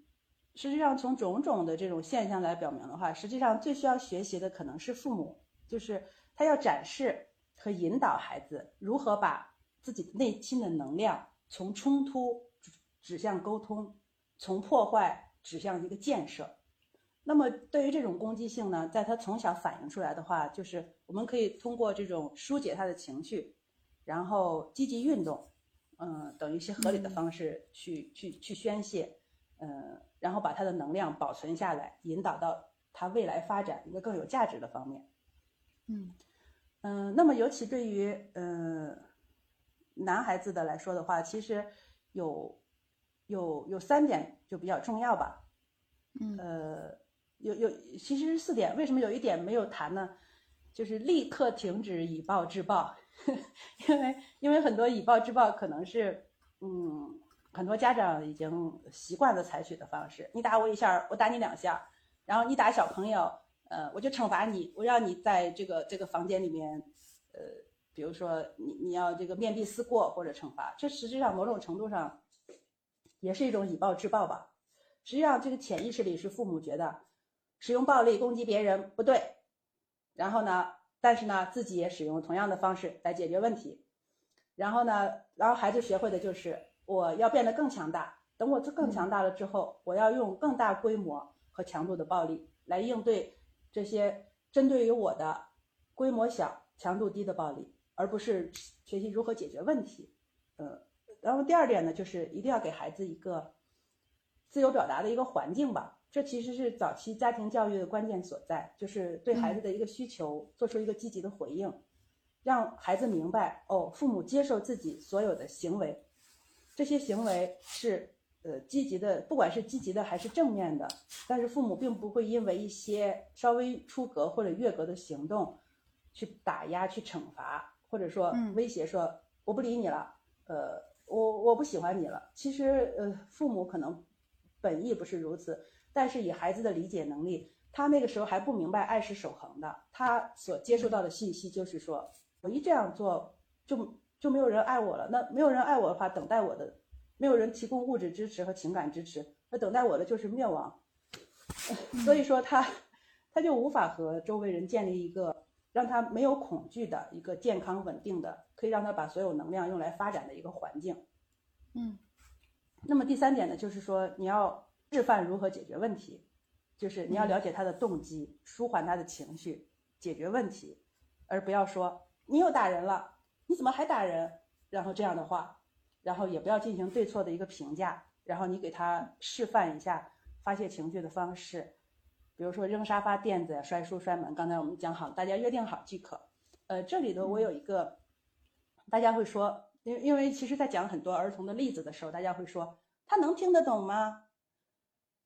实际上从种种的这种现象来表明的话，实际上最需要学习的可能是父母，就是他要展示和引导孩子如何把自己内心的能量从冲突。指向沟通，从破坏指向一个建设。那么，对于这种攻击性呢，在他从小反映出来的话，就是我们可以通过这种疏解他的情绪，然后积极运动，嗯，等一些合理的方式去去去宣泄，嗯，然后把他的能量保存下来，引导到他未来发展一个更有价值的方面。嗯嗯，那么尤其对于嗯男孩子的来说的话，其实有。有有三点就比较重要吧，嗯，呃，有有其实是四点，为什么有一点没有谈呢？就是立刻停止以暴制暴，[LAUGHS] 因为因为很多以暴制暴可能是嗯很多家长已经习惯了采取的方式，你打我一下，我打你两下，然后你打小朋友，呃，我就惩罚你，我让你在这个这个房间里面，呃，比如说你你要这个面壁思过或者惩罚，这实际上某种程度上也是一种以暴制暴吧。实际上这个潜意识里是父母觉得使用暴力攻击别人不对。然后呢？但是呢，自己也使用同样的方式来解决问题。然后呢？然后孩子学会的就是我要变得更强大。等我更强大了之后，我要用更大规模和强度的暴力来应对这些针对于我的规模小、强度低的暴力，而不是学习如何解决问题。嗯，然后第二点呢，就是一定要给孩子一个自由表达的一个环境吧。这其实是早期家庭教育的关键所在，就是对孩子的一个需求做出一个积极的回应，让孩子明白哦，父母接受自己所有的行为，这些行为是呃积极的，不管是积极的还是正面的，但是父母并不会因为一些稍微出格或者越格的行动去打压、去惩罚，或者说威胁说我不理你了，呃，我我不喜欢你了。其实呃，父母可能本意不是如此。但是以孩子的理解能力，他那个时候还不明白爱是守恒的。他所接收到的信息就是说，我一这样做，就就没有人爱我了。那没有人爱我的话，等待我的，没有人提供物质支持和情感支持，那等待我的就是灭亡。[LAUGHS] 所以说他，他就无法和周围人建立一个让他没有恐惧的一个健康稳定的，可以让他把所有能量用来发展的一个环境。嗯，那么第三点呢，就是说你要。示范如何解决问题，就是你要了解他的动机，舒缓他的情绪，解决问题，而不要说你又打人了，你怎么还打人？然后这样的话，然后也不要进行对错的一个评价，然后你给他示范一下发泄情绪的方式，比如说扔沙发垫子呀、摔书摔门。刚才我们讲好，大家约定好即可。呃，这里头我有一个，大家会说，因因为其实在讲很多儿童的例子的时候，大家会说他能听得懂吗？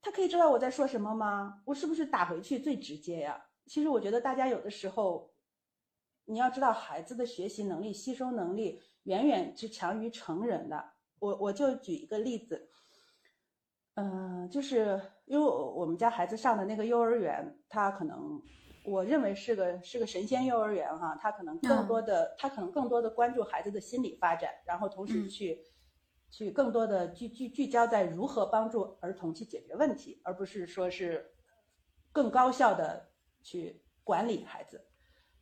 他可以知道我在说什么吗？我是不是打回去最直接呀？其实我觉得大家有的时候，你要知道孩子的学习能力、吸收能力远远是强于成人的。我我就举一个例子，嗯，就是因为我们家孩子上的那个幼儿园，他可能我认为是个是个神仙幼儿园哈，他可能更多的他可能更多的关注孩子的心理发展，然后同时去。去更多的聚聚聚焦在如何帮助儿童去解决问题，而不是说是更高效的去管理孩子。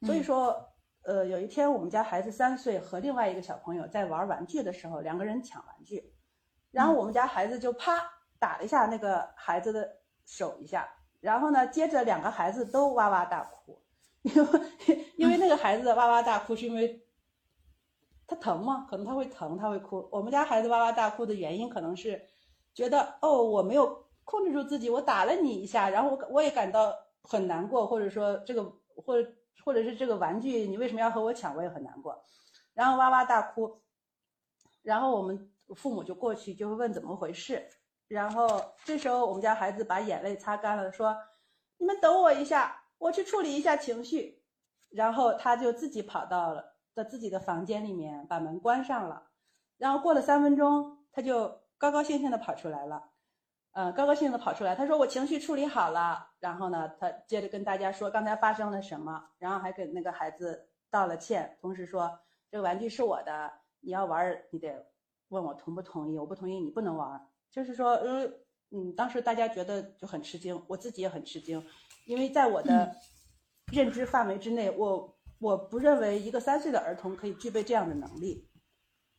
所以说，呃，有一天我们家孩子三岁和另外一个小朋友在玩玩具的时候，两个人抢玩具，然后我们家孩子就啪打了一下那个孩子的手一下，然后呢，接着两个孩子都哇哇大哭，[LAUGHS] 因为因为那个孩子的哇哇大哭是因为。他疼吗？可能他会疼，他会哭。我们家孩子哇哇大哭的原因，可能是觉得哦，我没有控制住自己，我打了你一下，然后我我也感到很难过，或者说这个或者或者是这个玩具你为什么要和我抢，我也很难过，然后哇哇大哭，然后我们父母就过去就会问怎么回事，然后这时候我们家孩子把眼泪擦干了，说你们等我一下，我去处理一下情绪，然后他就自己跑到了。在自己的房间里面把门关上了，然后过了三分钟，他就高高兴兴的跑出来了，呃，高高兴兴的跑出来，他说我情绪处理好了，然后呢，他接着跟大家说刚才发生了什么，然后还给那个孩子道了歉，同时说这个玩具是我的，你要玩你得问我同不同意，我不同意你不能玩，就是说，呃，嗯，当时大家觉得就很吃惊，我自己也很吃惊，因为在我的认知范围之内，我。我不认为一个三岁的儿童可以具备这样的能力，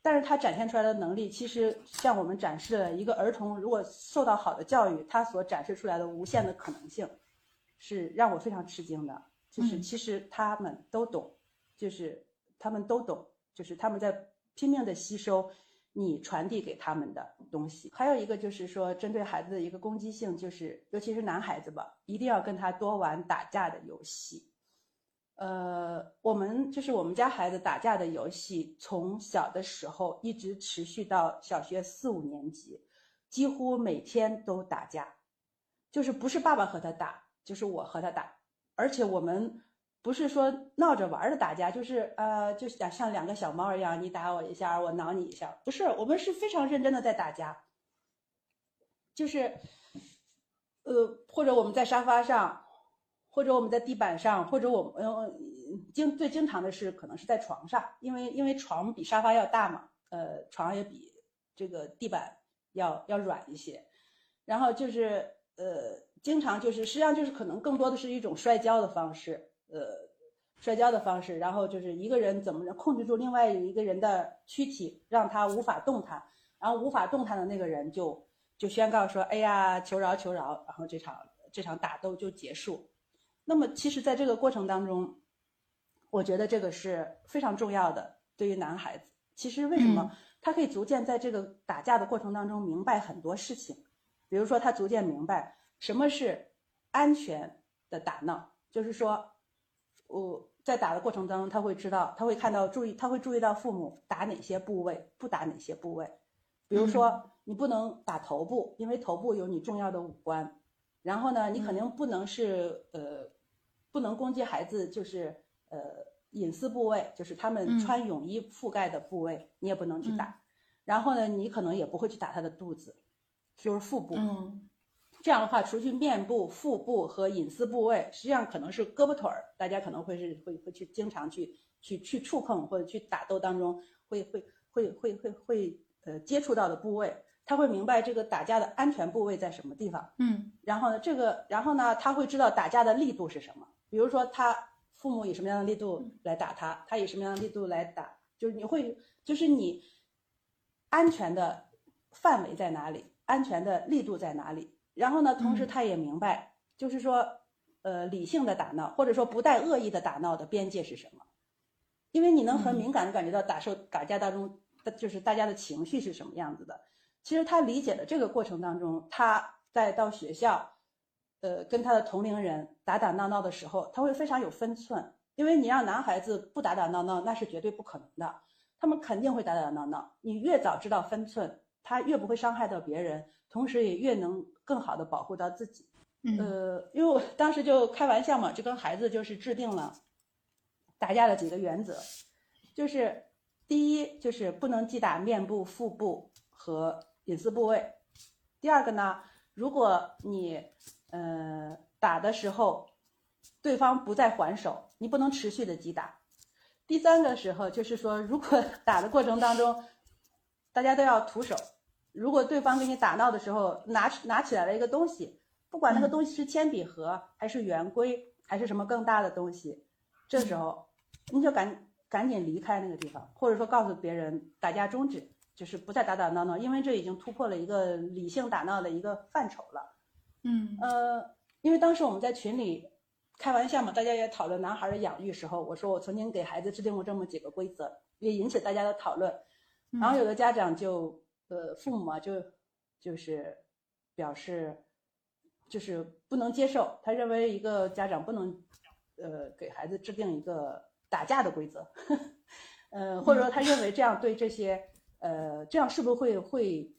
但是他展现出来的能力，其实向我们展示了一个儿童如果受到好的教育，他所展示出来的无限的可能性，是让我非常吃惊的。就是其实他们都懂，就是他们都懂，就是他们在拼命的吸收你传递给他们的东西。还有一个就是说，针对孩子的一个攻击性，就是尤其是男孩子吧，一定要跟他多玩打架的游戏。呃，我们就是我们家孩子打架的游戏，从小的时候一直持续到小学四五年级，几乎每天都打架，就是不是爸爸和他打，就是我和他打，而且我们不是说闹着玩的打架，就是呃，就像像两个小猫一样，你打我一下，我挠你一下，不是，我们是非常认真的在打架，就是呃，或者我们在沙发上，或者我们在地板上，或者我们呃经最经常的是可能是在床上，因为因为床比沙发要大嘛，呃，床也比这个地板要要软一些，然后就是呃，经常就是实际上就是可能更多的是一种摔跤的方式。呃，摔跤的方式，然后就是一个人怎么能控制住另外一个人的躯体，让他无法动弹，然后无法动弹的那个人就就宣告说：“哎呀，求饶，求饶！”然后这场这场打斗就结束。那么，其实，在这个过程当中，我觉得这个是非常重要的。对于男孩子，其实为什么他可以逐渐在这个打架的过程当中明白很多事情？比如说，他逐渐明白什么是安全的打闹，就是说。我在打的过程当中，他会知道，他会看到，注意，他会注意到父母打哪些部位，不打哪些部位。比如说，你不能打头部，因为头部有你重要的五官。然后呢，你肯定不能是呃，不能攻击孩子，就是呃隐私部位，就是他们穿泳衣覆盖的部位，你也不能去打。然后呢，你可能也不会去打他的肚子，就是腹部。嗯这样的话，除去面部、腹部和隐私部位，实际上可能是胳膊腿儿，大家可能会是会会去经常去去去触碰或者去打斗当中会会会会会会呃接触到的部位，他会明白这个打架的安全部位在什么地方。嗯，然后呢，这个然后呢，他会知道打架的力度是什么。比如说，他父母以什么样的力度来打他，他以什么样的力度来打，就是你会就是你安全的范围在哪里，安全的力度在哪里。然后呢，同时他也明白，就是说，呃，理性的打闹，或者说不带恶意的打闹的边界是什么？因为你能很敏感的感觉到打受打架当中的就是大家的情绪是什么样子的。其实他理解的这个过程当中，他在到学校，呃，跟他的同龄人打打闹闹的时候，他会非常有分寸。因为你让男孩子不打打闹闹，那是绝对不可能的，他们肯定会打打闹闹。你越早知道分寸，他越不会伤害到别人，同时也越能。更好的保护到自己，呃，因为我当时就开玩笑嘛，就跟孩子就是制定了打架的几个原则，就是第一就是不能击打面部、腹部和隐私部位，第二个呢，如果你呃打的时候对方不再还手，你不能持续的击打，第三个时候就是说，如果 [LAUGHS] 打的过程当中大家都要徒手。如果对方跟你打闹的时候拿拿起来了一个东西，不管那个东西是铅笔盒还是圆规还是什么更大的东西，这时候你就赶赶紧离开那个地方，或者说告诉别人打架终止，就是不再打打闹闹，因为这已经突破了一个理性打闹的一个范畴了。嗯呃，因为当时我们在群里开玩笑嘛，大家也讨论男孩的养育时候，我说我曾经给孩子制定过这么几个规则，也引起大家的讨论，然后有的家长就。呃，父母嘛，就就是表示就是不能接受，他认为一个家长不能呃给孩子制定一个打架的规则，[LAUGHS] 呃，或者说他认为这样对这些呃这样是不是会会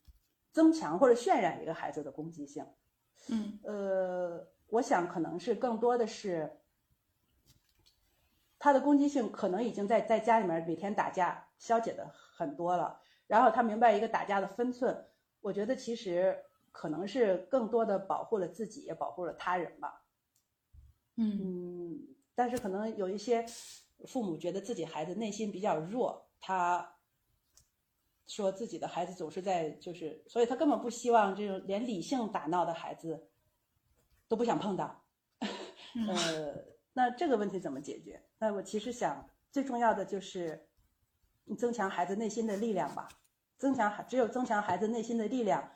增强或者渲染一个孩子的攻击性？嗯，呃，我想可能是更多的是他的攻击性可能已经在在家里面每天打架消解的很多了。然后他明白一个打架的分寸，我觉得其实可能是更多的保护了自己，也保护了他人吧。嗯，但是可能有一些父母觉得自己孩子内心比较弱，他说自己的孩子总是在就是，所以他根本不希望这种连理性打闹的孩子都不想碰到。呃，那这个问题怎么解决？那我其实想最重要的就是增强孩子内心的力量吧。增强只有增强孩子内心的力量，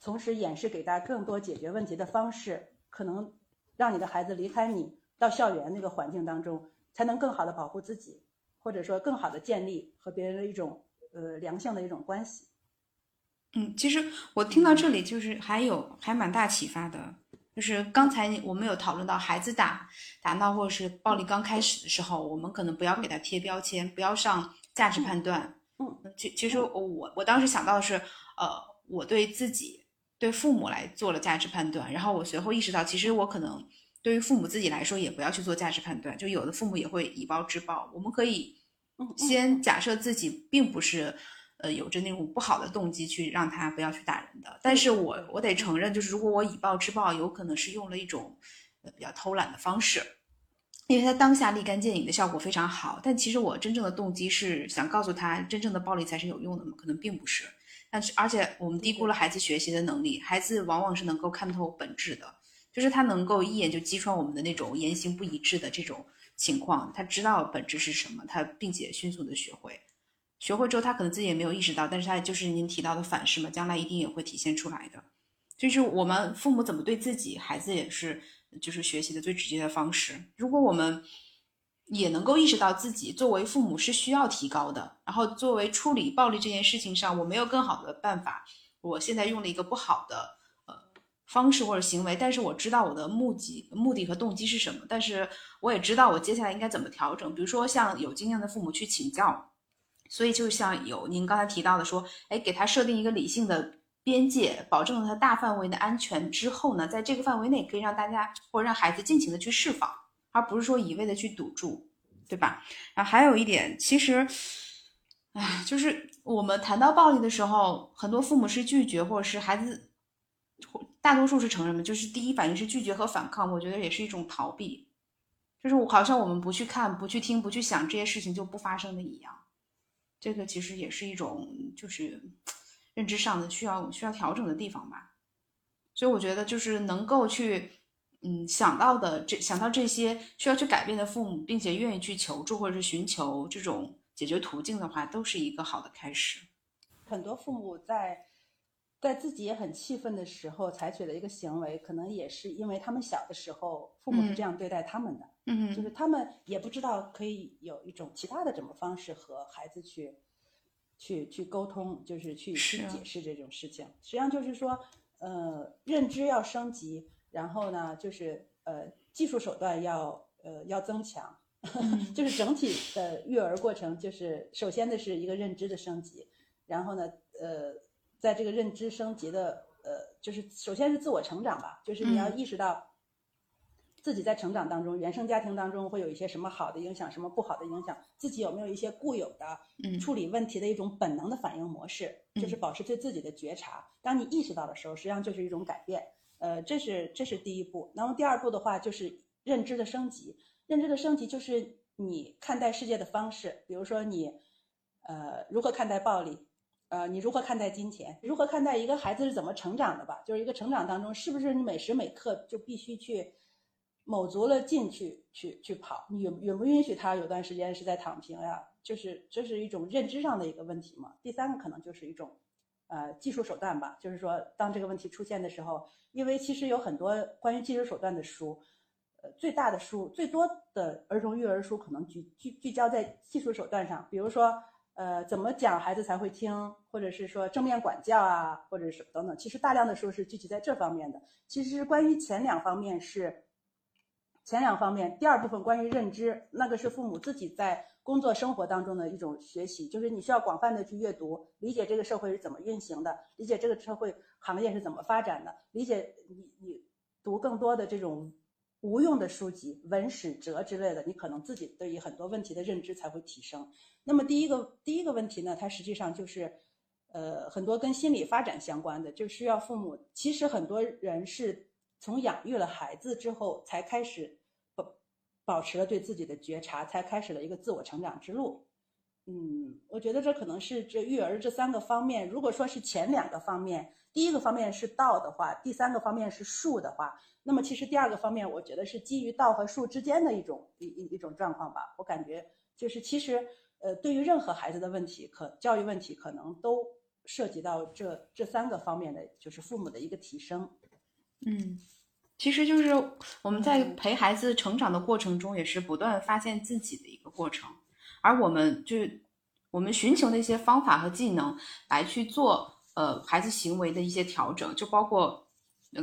同时演示给大家更多解决问题的方式，可能让你的孩子离开你到校园那个环境当中，才能更好的保护自己，或者说更好的建立和别人的一种呃良性的一种关系。嗯，其实我听到这里就是还有还蛮大启发的，就是刚才我们有讨论到孩子打打闹或者是暴力刚开始的时候，我们可能不要给他贴标签，不要上价值判断。嗯，其其实我我当时想到的是，呃，我对自己对父母来做了价值判断，然后我随后意识到，其实我可能对于父母自己来说，也不要去做价值判断。就有的父母也会以暴制暴，我们可以先假设自己并不是呃有着那种不好的动机去让他不要去打人的。但是我我得承认，就是如果我以暴制暴，有可能是用了一种呃比较偷懒的方式。因为他当下立竿见影的效果非常好，但其实我真正的动机是想告诉他，真正的暴力才是有用的嘛？可能并不是。但是，而且我们低估了孩子学习的能力。孩子往往是能够看透本质的，就是他能够一眼就击穿我们的那种言行不一致的这种情况。他知道本质是什么，他并且迅速的学会。学会之后，他可能自己也没有意识到，但是他就是您提到的反噬嘛，将来一定也会体现出来的。就是我们父母怎么对自己，孩子也是。就是学习的最直接的方式。如果我们也能够意识到自己作为父母是需要提高的，然后作为处理暴力这件事情上，我没有更好的办法。我现在用了一个不好的方式或者行为，但是我知道我的目的、目的和动机是什么，但是我也知道我接下来应该怎么调整。比如说，向有经验的父母去请教。所以，就像有您刚才提到的，说，哎，给他设定一个理性的。边界保证了他大范围的安全之后呢，在这个范围内可以让大家或者让孩子尽情的去释放，而不是说一味的去堵住，对吧？然后还有一点，其实，哎，就是我们谈到暴力的时候，很多父母是拒绝，或者是孩子，大多数是成人们，就是第一反应是拒绝和反抗，我觉得也是一种逃避，就是我好像我们不去看、不去听、不去想这些事情就不发生的一样，这个其实也是一种就是。认知上的需要需要调整的地方吧，所以我觉得就是能够去，嗯，想到的这想到这些需要去改变的父母，并且愿意去求助或者是寻求这种解决途径的话，都是一个好的开始。很多父母在在自己也很气愤的时候采取的一个行为，可能也是因为他们小的时候父母是这样对待他们的，嗯，就是他们也不知道可以有一种其他的怎么方式和孩子去。去去沟通，就是去去解释这种事情。实际上就是说，呃，认知要升级，然后呢，就是呃，技术手段要呃要增强，[LAUGHS] 就是整体的育儿过程，就是首先的是一个认知的升级，然后呢，呃，在这个认知升级的呃，就是首先是自我成长吧，就是你要意识到。自己在成长当中，原生家庭当中会有一些什么好的影响，什么不好的影响？自己有没有一些固有的处理问题的一种本能的反应模式？就是保持对自己的觉察。当你意识到的时候，实际上就是一种改变。呃，这是这是第一步。然后第二步的话，就是认知的升级。认知的升级就是你看待世界的方式。比如说你，呃，如何看待暴力？呃，你如何看待金钱？如何看待一个孩子是怎么成长的吧？就是一个成长当中，是不是你每时每刻就必须去？卯足了劲去去去跑，你允允不允许他有段时间是在躺平呀？就是这是一种认知上的一个问题嘛。第三个可能就是一种，呃，技术手段吧。就是说，当这个问题出现的时候，因为其实有很多关于技术手段的书，呃，最大的书最多的儿童育儿书可能聚聚聚焦在技术手段上，比如说，呃，怎么讲孩子才会听，或者是说正面管教啊，或者是等等。其实大量的书是聚集在这方面的。其实关于前两方面是。前两方面，第二部分关于认知，那个是父母自己在工作生活当中的一种学习，就是你需要广泛的去阅读，理解这个社会是怎么运行的，理解这个社会行业是怎么发展的，理解你你读更多的这种无用的书籍、文史哲之类的，你可能自己对于很多问题的认知才会提升。那么第一个第一个问题呢，它实际上就是，呃，很多跟心理发展相关的，就需要父母。其实很多人是。从养育了孩子之后，才开始保保持了对自己的觉察，才开始了一个自我成长之路。嗯，我觉得这可能是这育儿这三个方面。如果说是前两个方面，第一个方面是道的话，第三个方面是术的话，那么其实第二个方面，我觉得是基于道和术之间的一种一一一种状况吧。我感觉就是其实呃，对于任何孩子的问题，可教育问题，可能都涉及到这这三个方面的，就是父母的一个提升。嗯。其实就是我们在陪孩子成长的过程中，也是不断发现自己的一个过程。而我们就是我们寻求的一些方法和技能来去做呃孩子行为的一些调整，就包括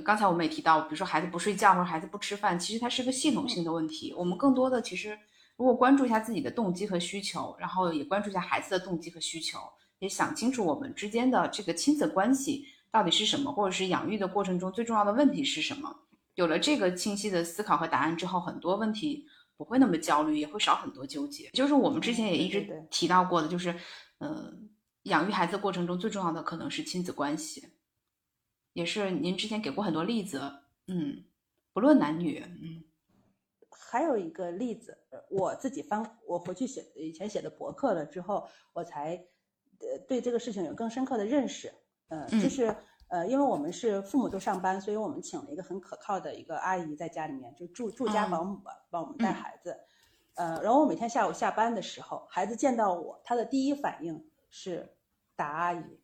刚才我们也提到，比如说孩子不睡觉或者孩子不吃饭，其实它是个系统性的问题。我们更多的其实如果关注一下自己的动机和需求，然后也关注一下孩子的动机和需求，也想清楚我们之间的这个亲子关系到底是什么，或者是养育的过程中最重要的问题是什么。有了这个清晰的思考和答案之后，很多问题不会那么焦虑，也会少很多纠结。就是我们之前也一直提到过的，就是，呃，养育孩子过程中最重要的可能是亲子关系，也是您之前给过很多例子，嗯，不论男女，嗯。还有一个例子，我自己翻我回去写以前写的博客了之后，我才呃对这个事情有更深刻的认识。呃，就是呃，因为我们是父母都上班，所以我们请了一个很可靠的一个阿姨在家里面，就住住家保姆吧，帮我们带孩子。呃，然后我每天下午下班的时候，孩子见到我，他的第一反应是打阿姨，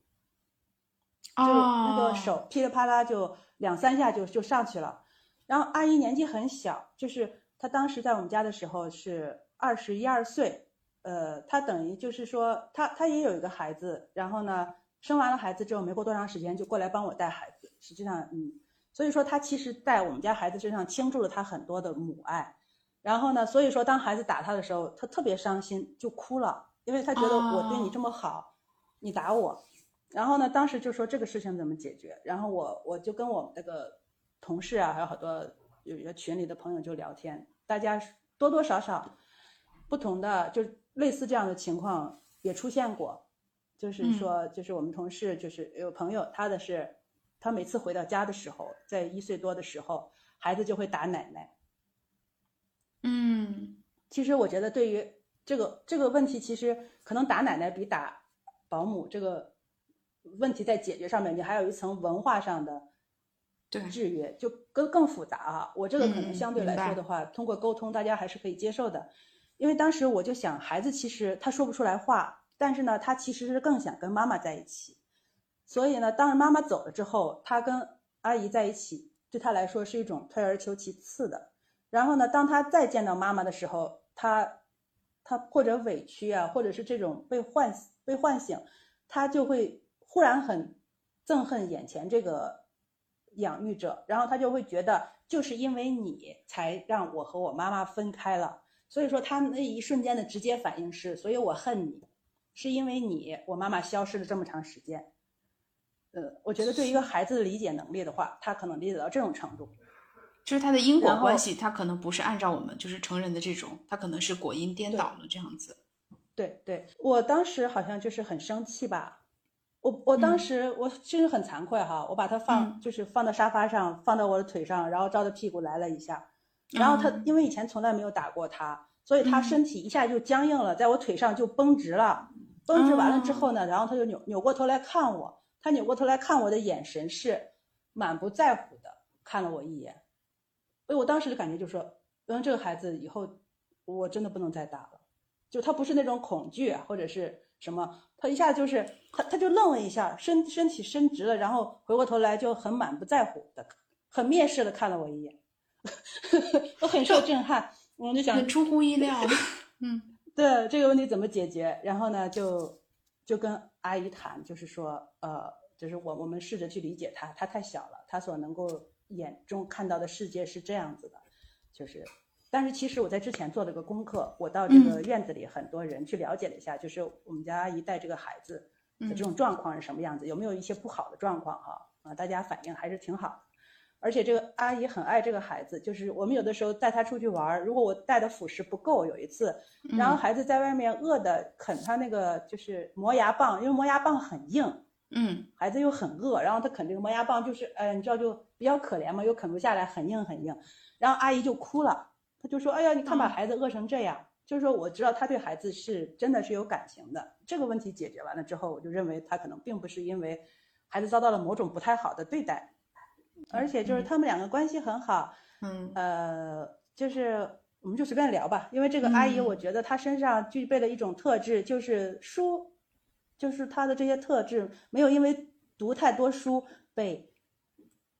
就那个手噼里啪啦就两三下就就上去了。然后阿姨年纪很小，就是。他当时在我们家的时候是二十一二岁，呃，他等于就是说，他他也有一个孩子，然后呢，生完了孩子之后没过多长时间就过来帮我带孩子。实际上，嗯，所以说他其实在我们家孩子身上倾注了他很多的母爱。然后呢，所以说当孩子打他的时候，他特别伤心，就哭了，因为他觉得我对你这么好，你打我。然后呢，当时就说这个事情怎么解决？然后我我就跟我们那个同事啊，还有好多。有一个群里的朋友就聊天，大家多多少少不同的，就类似这样的情况也出现过。就是说，就是我们同事，就是有朋友，他的是，他每次回到家的时候，在一岁多的时候，孩子就会打奶奶。嗯，其实我觉得对于这个这个问题，其实可能打奶奶比打保姆这个问题在解决上面，你还有一层文化上的。对，制约就更更复杂啊！我这个可能相对来说的话，通过沟通，大家还是可以接受的。因为当时我就想，孩子其实他说不出来话，但是呢，他其实是更想跟妈妈在一起。所以呢，当妈妈走了之后，他跟阿姨在一起，对他来说是一种退而求其次的。然后呢，当他再见到妈妈的时候，他他或者委屈啊，或者是这种被唤被唤醒，他就会忽然很憎恨眼前这个。养育者，然后他就会觉得，就是因为你才让我和我妈妈分开了，所以说他那一瞬间的直接反应是，所以我恨你，是因为你，我妈妈消失了这么长时间。呃，我觉得对一个孩子的理解能力的话，他可能理解到这种程度，就是他的因果关系，他可能不是按照我们就是成人的这种，他可能是果因颠倒了这样子。对对，我当时好像就是很生气吧。我我当时我其实很惭愧哈，我把它放就是放到沙发上，放到我的腿上，然后照着屁股来了一下，然后他因为以前从来没有打过他，所以他身体一下就僵硬了，在我腿上就绷直了，绷直完了之后呢，然后他就扭扭过头来看我，他扭过头来看我的眼神是满不在乎的看了我一眼，所以我当时的感觉就是说，嗯，这个孩子以后我真的不能再打了，就他不是那种恐惧或者是。什么？他一下就是他，他就愣了一下，身身体伸直了，然后回过头来就很满不在乎的，很蔑视的看了我一眼，[LAUGHS] 我很受震撼，我就想很出乎意料，[LAUGHS] 嗯，对这个问题怎么解决？然后呢，就就跟阿姨谈，就是说，呃，就是我我们试着去理解他，他太小了，他所能够眼中看到的世界是这样子的，就是。但是其实我在之前做了个功课，我到这个院子里，很多人去了解了一下，就是我们家阿姨带这个孩子的这种状况是什么样子，有没有一些不好的状况哈？啊，大家反应还是挺好，而且这个阿姨很爱这个孩子，就是我们有的时候带他出去玩，如果我带的辅食不够，有一次，然后孩子在外面饿的啃他那个就是磨牙棒，因为磨牙棒很硬，嗯，孩子又很饿，然后他啃这个磨牙棒就是，哎，你知道就比较可怜嘛，又啃不下来，很硬很硬，然后阿姨就哭了。他就说：“哎呀，你看把孩子饿成这样。”就是说，我知道他对孩子是真的是有感情的。这个问题解决完了之后，我就认为他可能并不是因为孩子遭到了某种不太好的对待，而且就是他们两个关系很好。嗯，呃，就是我们就随便聊吧。因为这个阿姨，我觉得她身上具备了一种特质，就是书，就是她的这些特质没有因为读太多书被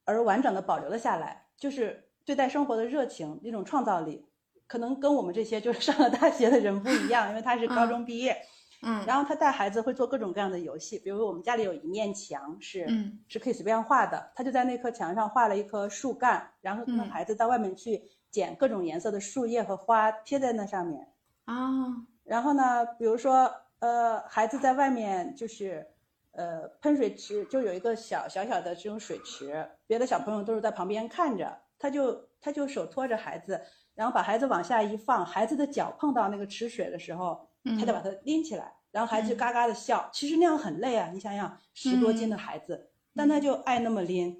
而完整的保留了下来，就是。对待生活的热情，那种创造力，可能跟我们这些就是上了大学的人不一样，因为他是高中毕业，嗯，然后他带孩子会做各种各样的游戏，比如我们家里有一面墙是，嗯，是可以随便画的，他就在那棵墙上画了一棵树干，然后跟孩子到外面去捡各种颜色的树叶和花贴在那上面，啊，然后呢，比如说呃，孩子在外面就是。呃，喷水池就有一个小小小的这种水池，别的小朋友都是在旁边看着，他就他就手托着孩子，然后把孩子往下一放，孩子的脚碰到那个池水的时候，他就把他拎起来，然后孩子就嘎嘎的笑。其实那样很累啊，你想想十多斤的孩子，但他就爱那么拎。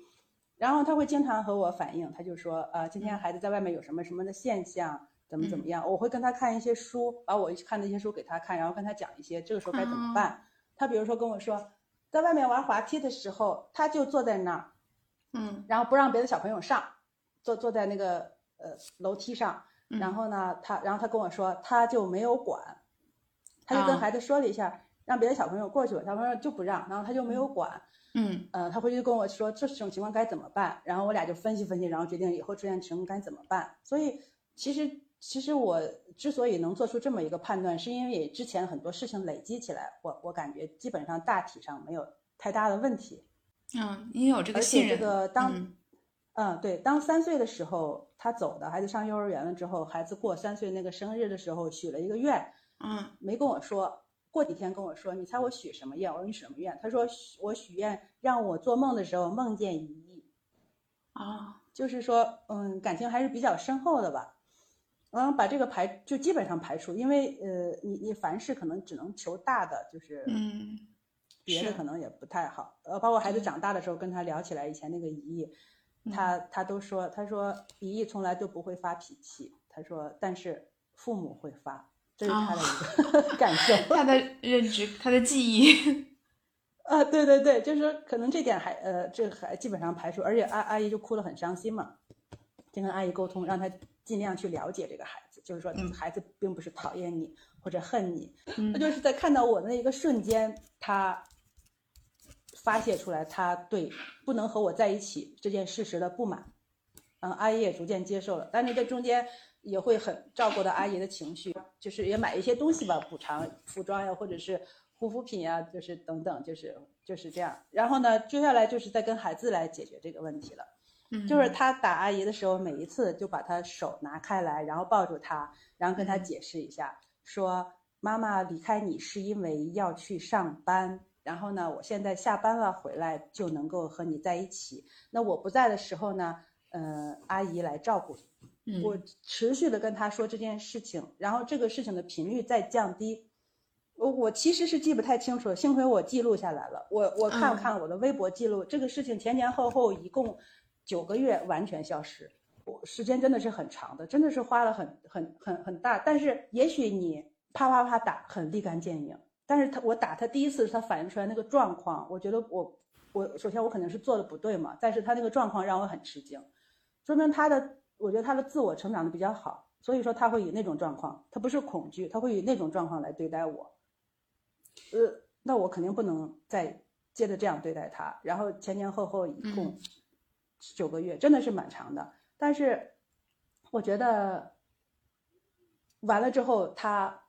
然后他会经常和我反映，他就说，呃，今天孩子在外面有什么什么的现象，怎么怎么样，我会跟他看一些书，把我看的一些书给他看，然后跟他讲一些这个时候该怎么办。他比如说跟我说，在外面玩滑梯的时候，他就坐在那儿，嗯，然后不让别的小朋友上，坐坐在那个呃楼梯上，然后呢，他然后他跟我说，他就没有管，他就跟孩子说了一下，让别的小朋友过去吧，小朋友就不让，然后他就没有管。嗯，呃，他回去跟我说这种情况该怎么办，然后我俩就分析分析，然后决定以后出现情况该怎么办。所以其实其实我之所以能做出这么一个判断，是因为之前很多事情累积起来，我我感觉基本上大体上没有太大的问题。嗯，你有这个信任。这个当，嗯，对，当三岁的时候他走的，孩子上幼儿园了之后，孩子过三岁那个生日的时候许了一个愿，嗯，没跟我说。过几天跟我说，你猜我许什么愿？我说你许什么愿？他说我许愿让我做梦的时候梦见一亿，啊，就是说，嗯，感情还是比较深厚的吧。嗯，把这个排就基本上排除，因为呃，你你凡事可能只能求大的，就是嗯，别的可能也不太好。呃，包括孩子长大的时候跟他聊起来以前那个一亿，他他都说，他说李毅从来都不会发脾气，他说但是父母会发。这是他的一个 [LAUGHS] 感受，他的认知，他的记忆。[LAUGHS] 啊，对对对，就是说可能这点还呃，这还基本上排除，而且阿阿姨就哭得很伤心嘛，就跟阿姨沟通，让他尽量去了解这个孩子，就是说孩子并不是讨厌你或者恨你，他就是在看到我的那一个瞬间，他发泄出来他对不能和我在一起这件事实的不满，嗯，阿姨也逐渐接受了，但是这中间。也会很照顾到阿姨的情绪，就是也买一些东西吧，补偿服装呀，或者是护肤品呀，就是等等，就是就是这样。然后呢，接下来就是在跟孩子来解决这个问题了。嗯，就是他打阿姨的时候，每一次就把他手拿开来，然后抱住他，然后跟他解释一下，说妈妈离开你是因为要去上班，然后呢，我现在下班了回来就能够和你在一起。那我不在的时候呢，嗯，阿姨来照顾。我持续的跟他说这件事情，然后这个事情的频率在降低。我我其实是记不太清楚，幸亏我记录下来了。我我看看我的微博记录，这个事情前前后后一共九个月完全消失，我时间真的是很长的，真的是花了很很很很大。但是也许你啪啪啪打很立竿见影，但是他我打他第一次他反映出来那个状况，我觉得我我首先我肯定是做的不对嘛，但是他那个状况让我很吃惊，说明他的。我觉得他的自我成长的比较好，所以说他会以那种状况，他不是恐惧，他会以那种状况来对待我。呃，那我肯定不能再接着这样对待他。然后前前后后一共九个月，真的是蛮长的。但是我觉得完了之后，他，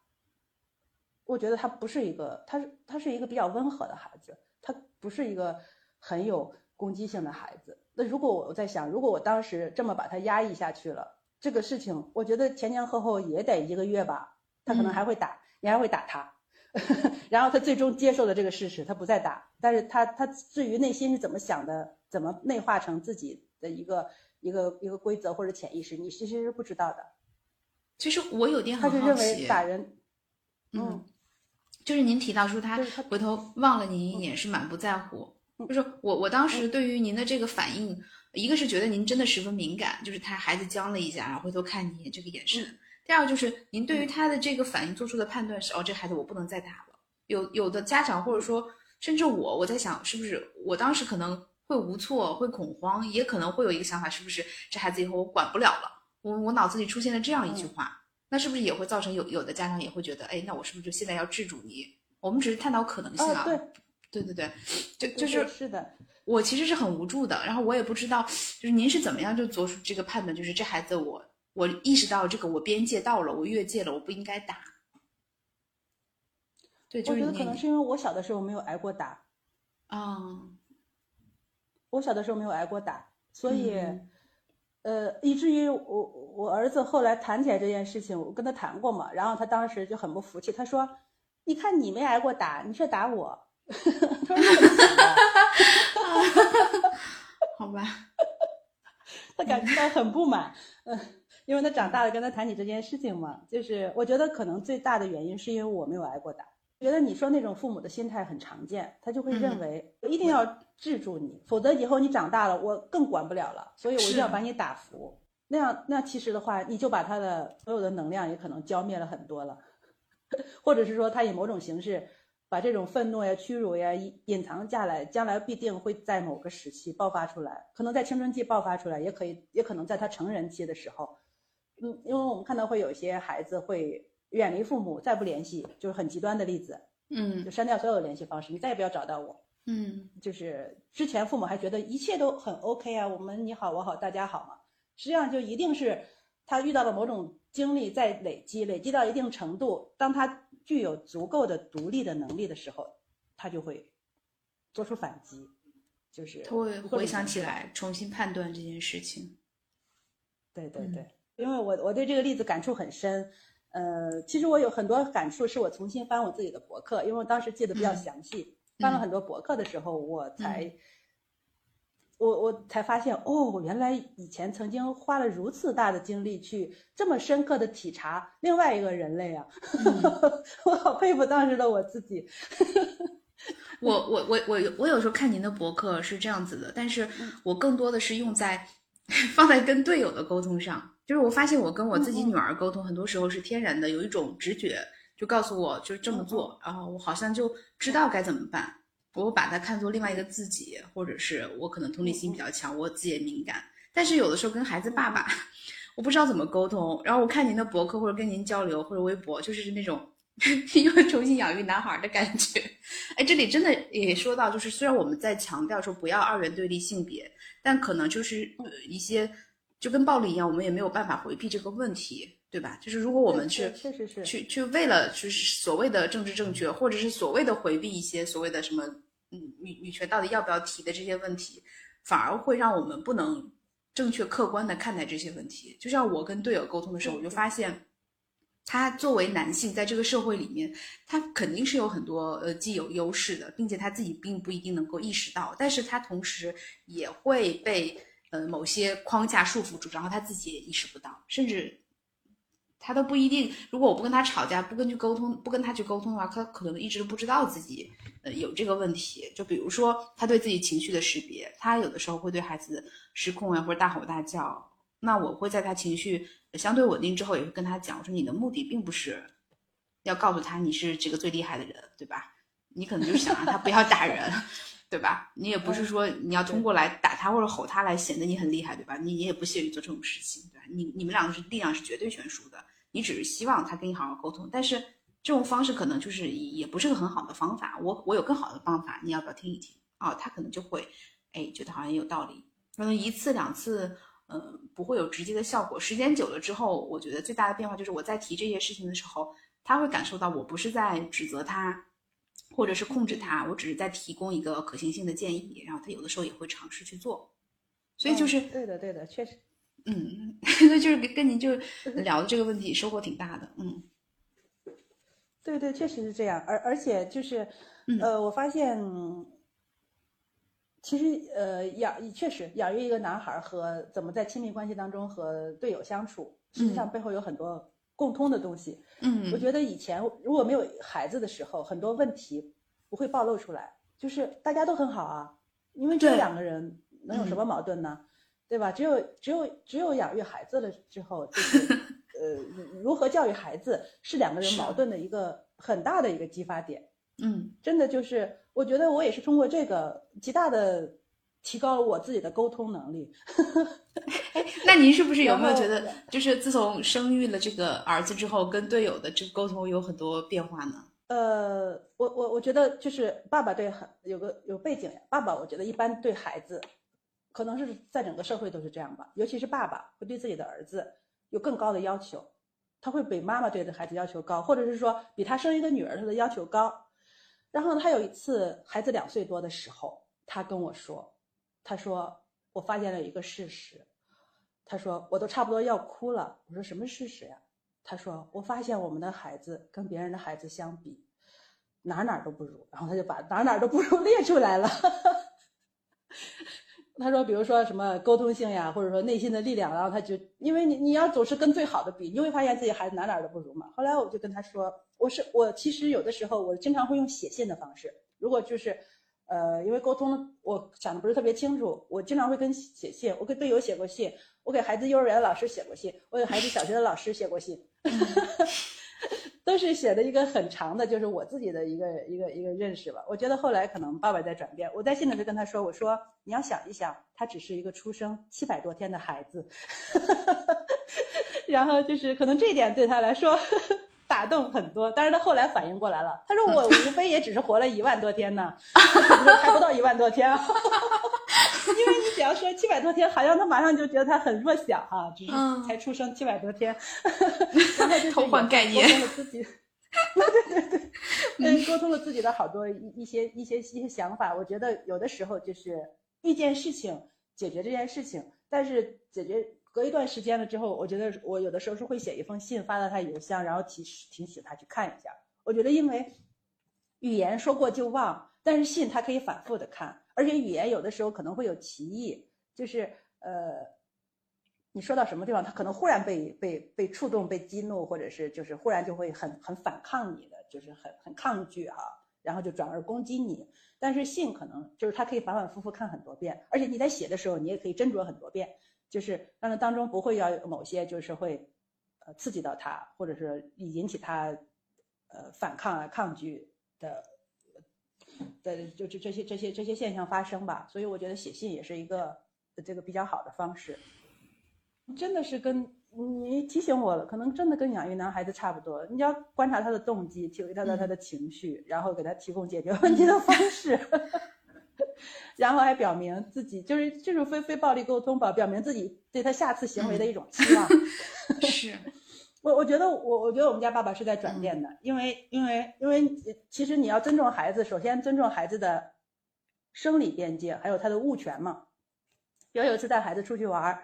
我觉得他不是一个，他是他是一个比较温和的孩子，他不是一个很有攻击性的孩子。那如果我在想，如果我当时这么把他压抑下去了，这个事情，我觉得前前后后也得一个月吧，他可能还会打，你还会打他，[LAUGHS] 然后他最终接受了这个事实，他不再打，但是他他至于内心是怎么想的，怎么内化成自己的一个一个一个规则或者潜意识，你其实是不知道的。其实我有点他是认为打人，嗯，就是您提到说他回头望了您一眼，是满不在乎。就是我，我当时对于您的这个反应，一个是觉得您真的十分敏感，就是他孩子僵了一下，然后回头看你这个眼神；第二个就是您对于他的这个反应做出的判断是，哦，这孩子我不能再打了。有有的家长或者说甚至我，我在想是不是我当时可能会无措、会恐慌，也可能会有一个想法，是不是这孩子以后我管不了了？我我脑子里出现了这样一句话，那是不是也会造成有有的家长也会觉得，哎，那我是不是就现在要制住你？我们只是探讨可能性啊。对。对对对，就就是是的，我其实是很无助的，然后我也不知道，就是您是怎么样就做出这个判断，就是这孩子我我意识到这个我边界到了，我越界了，我不应该打。对，我觉得可能是因为我小的时候没有挨过打，啊，我小的时候没有挨过打，所以，呃，以至于我我儿子后来谈起来这件事情，我跟他谈过嘛，然后他当时就很不服气，他说：“你看你没挨过打，你却打我。[LAUGHS] ”他说：“ [LAUGHS] 好吧。”他感觉到很不满，嗯，因为他长大了跟他谈起这件事情嘛，就是我觉得可能最大的原因是因为我没有挨过打。觉得你说那种父母的心态很常见，他就会认为我一定要制住你，否则以后你长大了我更管不了了，所以我一定要把你打服。那样那其实的话，你就把他的所有的能量也可能浇灭了很多了，[LAUGHS] 或者是说他以某种形式把这种愤怒呀、屈辱呀隐藏下来，将来必定会在某个时期爆发出来，可能在青春期爆发出来，也可以也可能在他成人期的时候，嗯，因为我们看到会有一些孩子会。远离父母，再不联系，就是很极端的例子。嗯，就删掉所有的联系方式，你再也不要找到我。嗯，就是之前父母还觉得一切都很 OK 啊，我们你好我好大家好嘛。实际上就一定是他遇到了某种经历在累积，累积到一定程度，当他具有足够的独立的能力的时候，他就会做出反击，就是他会回想起来，重新判断这件事情。对对对，因为我我对这个例子感触很深。呃，其实我有很多感触，是我重新翻我自己的博客，因为我当时记得比较详细，翻了很多博客的时候，我才，我我才发现，哦，原来以前曾经花了如此大的精力去这么深刻的体察另外一个人类啊，[LAUGHS] 我好佩服当时的我自己。[LAUGHS] 我我我我我有时候看您的博客是这样子的，但是我更多的是用在 [LAUGHS] 放在跟队友的沟通上。就是我发现，我跟我自己女儿沟通，很多时候是天然的，有一种直觉就告诉我，就是这么做，然后我好像就知道该怎么办。我把它看作另外一个自己，或者是我可能同理心比较强，我自己也敏感。但是有的时候跟孩子爸爸，我不知道怎么沟通。然后我看您的博客或者跟您交流或者微博，就是那种 [LAUGHS] 又重新养育男孩的感觉。哎，这里真的也说到，就是虽然我们在强调说不要二元对立性别，但可能就是一些。就跟暴力一样，我们也没有办法回避这个问题，对吧？就是如果我们去，确实是去去为了就是所谓的政治正确，或者是所谓的回避一些所谓的什么，嗯，女女权到底要不要提的这些问题，反而会让我们不能正确客观的看待这些问题。就像我跟队友沟通的时候，我就发现，他作为男性在这个社会里面，他肯定是有很多呃既有优势的，并且他自己并不一定能够意识到，但是他同时也会被。呃，某些框架束缚住，然后他自己也意识不到，甚至他都不一定。如果我不跟他吵架，不跟去沟通，不跟他去沟通的话，他可能一直都不知道自己呃有这个问题。就比如说，他对自己情绪的识别，他有的时候会对孩子失控呀，或者大吼大叫。那我会在他情绪相对稳定之后，也会跟他讲，我说你的目的并不是要告诉他你是这个最厉害的人，对吧？你可能就是想让他不要打人。[LAUGHS] 对吧？你也不是说你要通过来打他或者吼他来显得你很厉害，对吧？你你也不屑于做这种事情，对吧？你你们两个是力量是绝对悬殊的，你只是希望他跟你好好沟通，但是这种方式可能就是也不是个很好的方法。我我有更好的方法，你要不要听一听？哦，他可能就会，哎，觉得好像有道理。可能一次两次，嗯，不会有直接的效果。时间久了之后，我觉得最大的变化就是我在提这些事情的时候，他会感受到我不是在指责他。或者是控制他，我只是在提供一个可行性的建议，然后他有的时候也会尝试去做，所以就是对的，对的，确实，嗯，所 [LAUGHS] 以就是跟跟您就聊的这个问题收获挺大的，嗯，对对，确实是这样，而而且就是，呃，我发现，其实呃养确实养育一个男孩和怎么在亲密关系当中和队友相处，实际上背后有很多。共通的东西，嗯，我觉得以前如果没有孩子的时候，很多问题不会暴露出来，就是大家都很好啊，因为这两个人能有什么矛盾呢？对吧？只有只有只有养育孩子了之后，就是呃，如何教育孩子是两个人矛盾的一个很大的一个激发点。嗯，真的就是，我觉得我也是通过这个极大的。提高了我自己的沟通能力。[LAUGHS] 那您是不是有没有觉得，就是自从生育了这个儿子之后，跟队友的这个沟通有很多变化呢？呃，我我我觉得就是爸爸对很有个有背景。爸爸我觉得一般对孩子，可能是在整个社会都是这样吧。尤其是爸爸会对自己的儿子有更高的要求，他会比妈妈对的孩子要求高，或者是说比他生一个女儿他的要求高。然后他有一次孩子两岁多的时候，他跟我说。他说：“我发现了一个事实。”他说：“我都差不多要哭了。”我说：“什么事实呀？”他说：“我发现我们的孩子跟别人的孩子相比，哪哪都不如。”然后他就把哪哪都不如列出来了。他说，比如说什么沟通性呀，或者说内心的力量，然后他就因为你你要总是跟最好的比，你会发现自己孩子哪哪都不如嘛。后来我就跟他说，我是我其实有的时候我经常会用写信的方式，如果就是呃因为沟通我想的不是特别清楚，我经常会跟写信，我给队友写过信，我给孩子幼儿园老师写过信，我给孩子小学的老师写过信。[LAUGHS] 都是写的一个很长的，就是我自己的一个一个一个认识吧。我觉得后来可能爸爸在转变。我在信里就跟他说：“我说你要想一想，他只是一个出生七百多天的孩子，[LAUGHS] 然后就是可能这一点对他来说打动很多。但是他后来反应过来了，他说我 [LAUGHS] 无非也只是活了一万多天呢，[LAUGHS] 还不到一万多天。因为你只要说七百多天，好像他马上就觉得他很弱小哈，就是才出生七百多天，[LAUGHS] 然后就偷换概念，沟通了自己，[LAUGHS] 对对对，嗯，沟通了自己的好多一一些一些一些想法。我觉得有的时候就是遇见事情解决这件事情，但是解决隔一段时间了之后，我觉得我有的时候是会写一封信发到他邮箱，然后提提醒他去看一下。我觉得因为语言说过就忘，但是信他可以反复的看。而且语言有的时候可能会有歧义，就是呃，你说到什么地方，他可能忽然被被被触动、被激怒，或者是就是忽然就会很很反抗你的，就是很很抗拒哈，然后就转而攻击你。但是信可能就是他可以反反复复看很多遍，而且你在写的时候，你也可以斟酌很多遍，就是让它当中不会要有某些就是会呃刺激到他，或者是引起他呃反抗啊、抗拒的。的就这这些这些这些现象发生吧，所以我觉得写信也是一个这个比较好的方式。真的是跟你提醒我了，可能真的跟养育男孩子差不多。你要观察他的动机，体会他的他的情绪，然后给他提供解决问题的方式，[LAUGHS] 然后还表明自己就是这种非非暴力沟通吧，表明自己对他下次行为的一种期望。[LAUGHS] 是。我我觉得我我觉得我们家爸爸是在转变的，因为因为因为其实你要尊重孩子，首先尊重孩子的生理边界，还有他的物权嘛。比如有一次带孩子出去玩，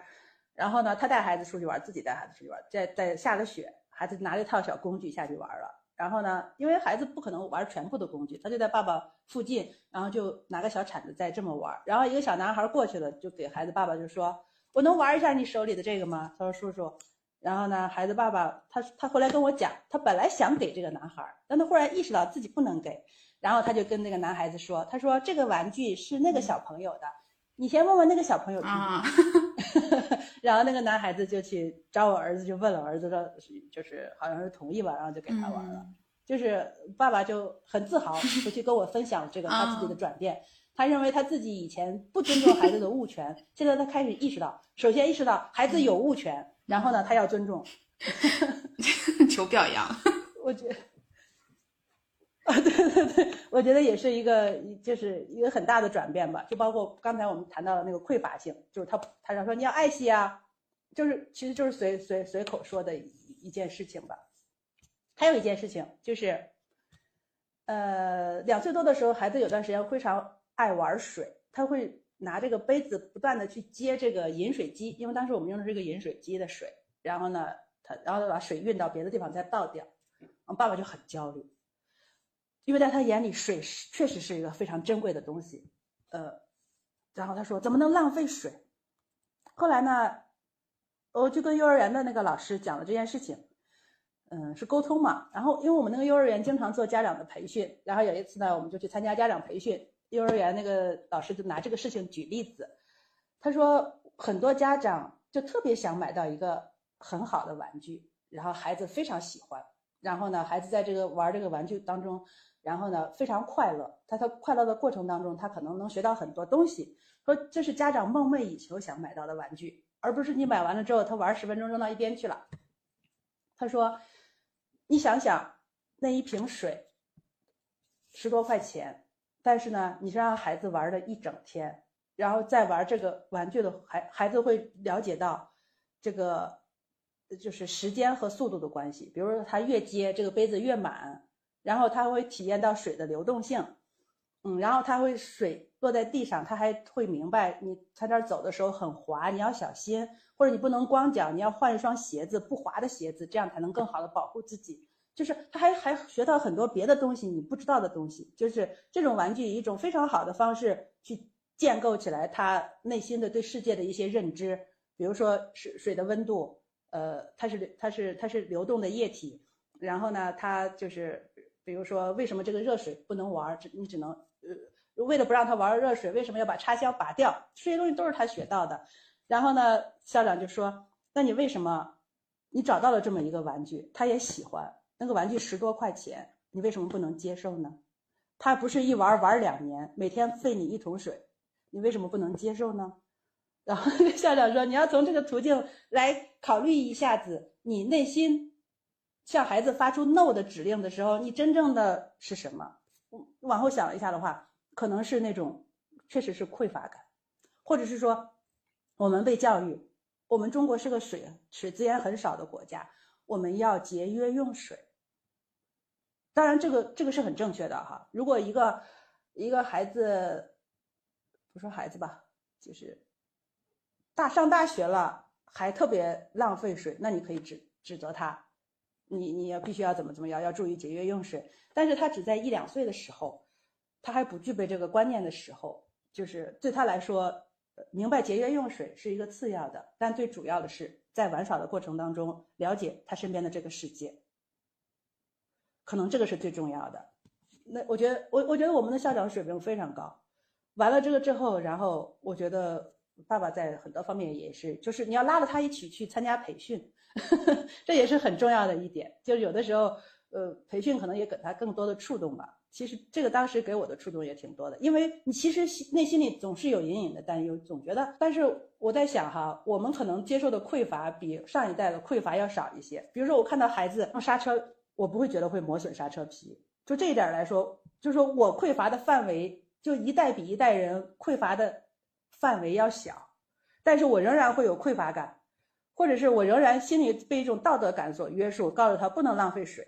然后呢，他带孩子出去玩，自己带孩子出去玩，在在下了雪，孩子拿了一套小工具下去玩了。然后呢，因为孩子不可能玩全部的工具，他就在爸爸附近，然后就拿个小铲子在这么玩。然后一个小男孩过去了，就给孩子爸爸就说：“我能玩一下你手里的这个吗？”他说：“叔叔。”然后呢，孩子爸爸他他回来跟我讲，他本来想给这个男孩，但他忽然意识到自己不能给，然后他就跟那个男孩子说：“他说这个玩具是那个小朋友的，你先问问那个小朋友。”啊，然后那个男孩子就去找我儿子，就问了儿子说，就是好像是同意吧，然后就给他玩了。就是爸爸就很自豪回去跟我分享这个他自己的转变，他认为他自己以前不尊重孩子的物权，现在他开始意识到，首先意识到孩子有物权。然后呢，他要尊重，[LAUGHS] 求表扬。我觉得啊，对对对，我觉得也是一个，就是一个很大的转变吧。就包括刚才我们谈到的那个匮乏性，就是他他想说你要爱惜啊，就是其实就是随随随口说的一一件事情吧。还有一件事情就是，呃，两岁多的时候，孩子有段时间非常爱玩水，他会。拿这个杯子不断的去接这个饮水机，因为当时我们用的是一个饮水机的水，然后呢，他然后把水运到别的地方再倒掉，我爸爸就很焦虑，因为在他眼里水是确实是一个非常珍贵的东西，呃，然后他说怎么能浪费水？后来呢，我就跟幼儿园的那个老师讲了这件事情，嗯，是沟通嘛，然后因为我们那个幼儿园经常做家长的培训，然后有一次呢，我们就去参加家长培训。幼儿园那个老师就拿这个事情举例子，他说很多家长就特别想买到一个很好的玩具，然后孩子非常喜欢，然后呢，孩子在这个玩这个玩具当中，然后呢非常快乐，他在快乐的过程当中，他可能能学到很多东西。说这是家长梦寐以求想买到的玩具，而不是你买完了之后他玩十分钟扔到一边去了。他说，你想想那一瓶水十多块钱。但是呢，你是让孩子玩了一整天，然后再玩这个玩具的孩孩子会了解到，这个就是时间和速度的关系。比如说他越接这个杯子越满，然后他会体验到水的流动性，嗯，然后他会水落在地上，他还会明白你在这儿走的时候很滑，你要小心，或者你不能光脚，你要换一双鞋子，不滑的鞋子，这样才能更好的保护自己。就是他还还学到很多别的东西，你不知道的东西。就是这种玩具以一种非常好的方式去建构起来他内心的对世界的一些认知，比如说水水的温度，呃，它是它是它是流动的液体，然后呢，它就是比如说为什么这个热水不能玩，只你只能呃，为了不让他玩热水，为什么要把插销拔掉？这些东西都是他学到的。然后呢，校长就说：“那你为什么你找到了这么一个玩具，他也喜欢那个玩具十多块钱，你为什么不能接受呢？他不是一玩玩两年，每天费你一桶水。”你为什么不能接受呢？[LAUGHS] 然后校长说：“你要从这个途径来考虑一下子，你内心向孩子发出 ‘no’ 的指令的时候，你真正的是什么？”往后想一下的话，可能是那种确实是匮乏感，或者是说我们被教育，我们中国是个水水资源很少的国家，我们要节约用水。当然，这个这个是很正确的哈。如果一个一个孩子，不说孩子吧，就是大上大学了还特别浪费水，那你可以指指责他，你你要必须要怎么怎么样，要注意节约用水。但是他只在一两岁的时候，他还不具备这个观念的时候，就是对他来说，明白节约用水是一个次要的，但最主要的是在玩耍的过程当中了解他身边的这个世界，可能这个是最重要的。那我觉得，我我觉得我们的校长水平非常高。完了这个之后，然后我觉得爸爸在很多方面也是，就是你要拉着他一起去参加培训，[LAUGHS] 这也是很重要的一点。就有的时候，呃，培训可能也给他更多的触动吧。其实这个当时给我的触动也挺多的，因为你其实内心里总是有隐隐的担忧，总觉得。但是我在想哈，我们可能接受的匮乏比上一代的匮乏要少一些。比如说我看到孩子用刹车，我不会觉得会磨损刹车皮。就这一点来说，就是说我匮乏的范围。就一代比一代人匮乏的范围要小，但是我仍然会有匮乏感，或者是我仍然心里被一种道德感所约束，告诉他不能浪费水。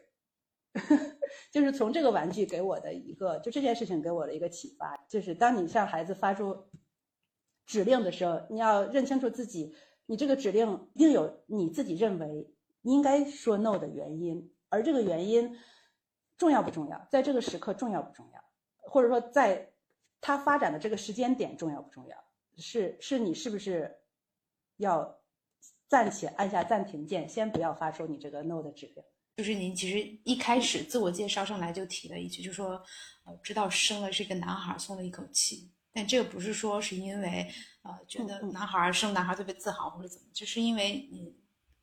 [LAUGHS] 就是从这个玩具给我的一个，就这件事情给我的一个启发，就是当你向孩子发出指令的时候，你要认清楚自己，你这个指令一定有你自己认为应该说 no 的原因，而这个原因重要不重要，在这个时刻重要不重要，或者说在。它发展的这个时间点重要不重要？是是你是不是要暂且按下暂停键，先不要发出你这个 no 的指令？就是您其实一开始自我介绍上来就提了一句，就说呃知道生了是个男孩，松了一口气。但这个不是说是因为呃觉得男孩生男孩特别自豪或者怎么，就是因为你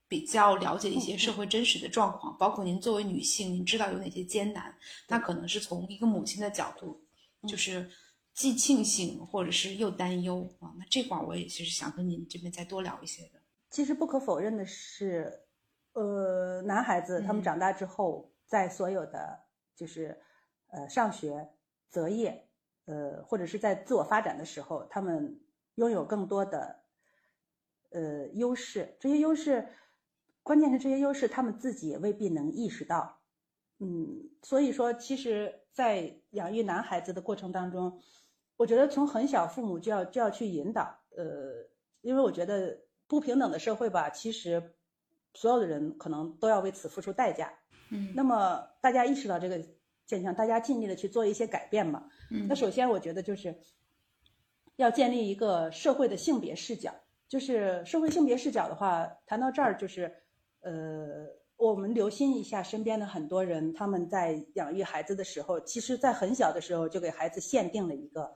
比较了解一些社会真实的状况，包括您作为女性，您知道有哪些艰难，那可能是从一个母亲的角度，就是。既庆幸或者是又担忧啊，那这块我也其实想跟您这边再多聊一些的。其实不可否认的是，呃，男孩子他们长大之后，在所有的就是呃上学、择业，呃或者是在自我发展的时候，他们拥有更多的呃优势。这些优势，关键是这些优势他们自己也未必能意识到。嗯，所以说，其实，在养育男孩子的过程当中。我觉得从很小，父母就要就要去引导，呃，因为我觉得不平等的社会吧，其实所有的人可能都要为此付出代价。嗯，那么大家意识到这个现象，大家尽力的去做一些改变嘛。嗯，那首先我觉得就是要建立一个社会的性别视角，就是社会性别视角的话，谈到这儿就是，呃，我们留心一下身边的很多人，他们在养育孩子的时候，其实在很小的时候就给孩子限定了一个。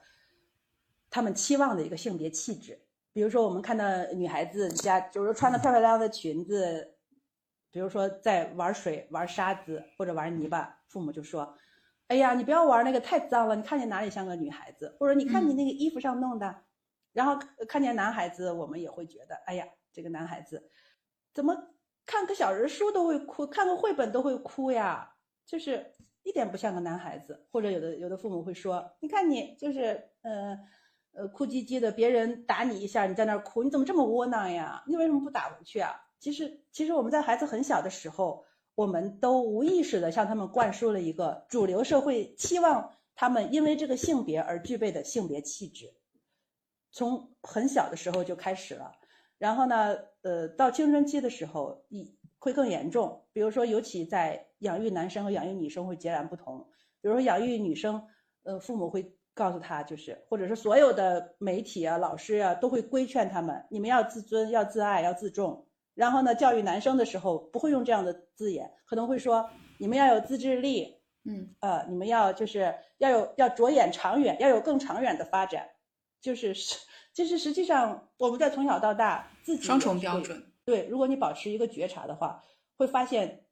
他们期望的一个性别气质，比如说我们看到女孩子家，就是穿的漂漂亮亮的裙子，比如说在玩水、玩沙子或者玩泥巴，父母就说：“哎呀，你不要玩那个太脏了，你看见哪里像个女孩子？”或者你看你那个衣服上弄的，然后看见男孩子，我们也会觉得：“哎呀，这个男孩子怎么看个小人书都会哭，看个绘本都会哭呀？就是一点不像个男孩子。”或者有的有的父母会说：“你看你就是呃。”呃，哭唧唧的，别人打你一下，你在那哭，你怎么这么窝囊呀？你为什么不打回去啊？其实，其实我们在孩子很小的时候，我们都无意识的向他们灌输了一个主流社会期望他们因为这个性别而具备的性别气质，从很小的时候就开始了。然后呢，呃，到青春期的时候，一会更严重。比如说，尤其在养育男生和养育女生会截然不同。比如说，养育女生，呃，父母会。告诉他，就是或者是所有的媒体啊、老师啊，都会规劝他们：你们要自尊、要自爱、要自重。然后呢，教育男生的时候不会用这样的字眼，可能会说你们要有自制力，嗯，呃，你们要就是要有要着眼长远，要有更长远的发展。就是是，就是实际上我们在从小到大自己双重标准。对，如果你保持一个觉察的话，会发现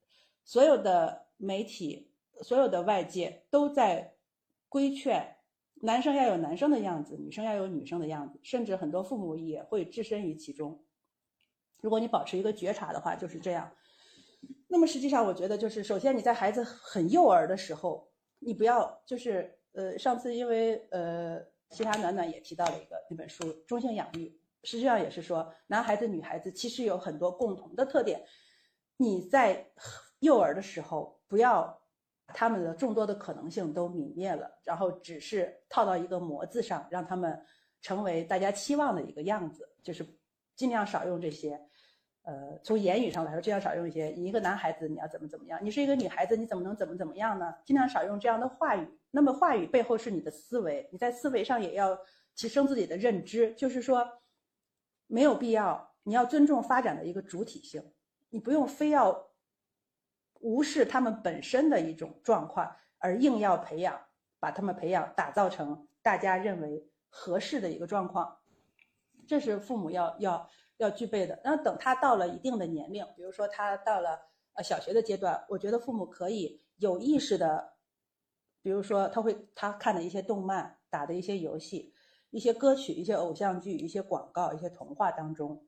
所有的媒体、所有的外界都在规劝男生要有男生的样子，女生要有女生的样子，甚至很多父母也会置身于其中。如果你保持一个觉察的话，就是这样。那么实际上，我觉得就是首先你在孩子很幼儿的时候，你不要就是呃，上次因为呃。其他暖暖也提到了一个那本书《中性养育》，实际上也是说，男孩子、女孩子其实有很多共同的特点。你在幼儿的时候，不要他们的众多的可能性都泯灭了，然后只是套到一个模子上，让他们成为大家期望的一个样子，就是尽量少用这些。呃，从言语上来说，尽量少用一些。你一个男孩子，你要怎么怎么样？你是一个女孩子，你怎么能怎么怎么样呢？尽量少用这样的话语。那么话语背后是你的思维，你在思维上也要提升自己的认知。就是说，没有必要，你要尊重发展的一个主体性，你不用非要无视他们本身的一种状况，而硬要培养，把他们培养打造成大家认为合适的一个状况。这是父母要要。要具备的。那等他到了一定的年龄，比如说他到了呃小学的阶段，我觉得父母可以有意识的，比如说他会他看的一些动漫、打的一些游戏、一些歌曲、一些偶像剧、一些广告、一些童话当中，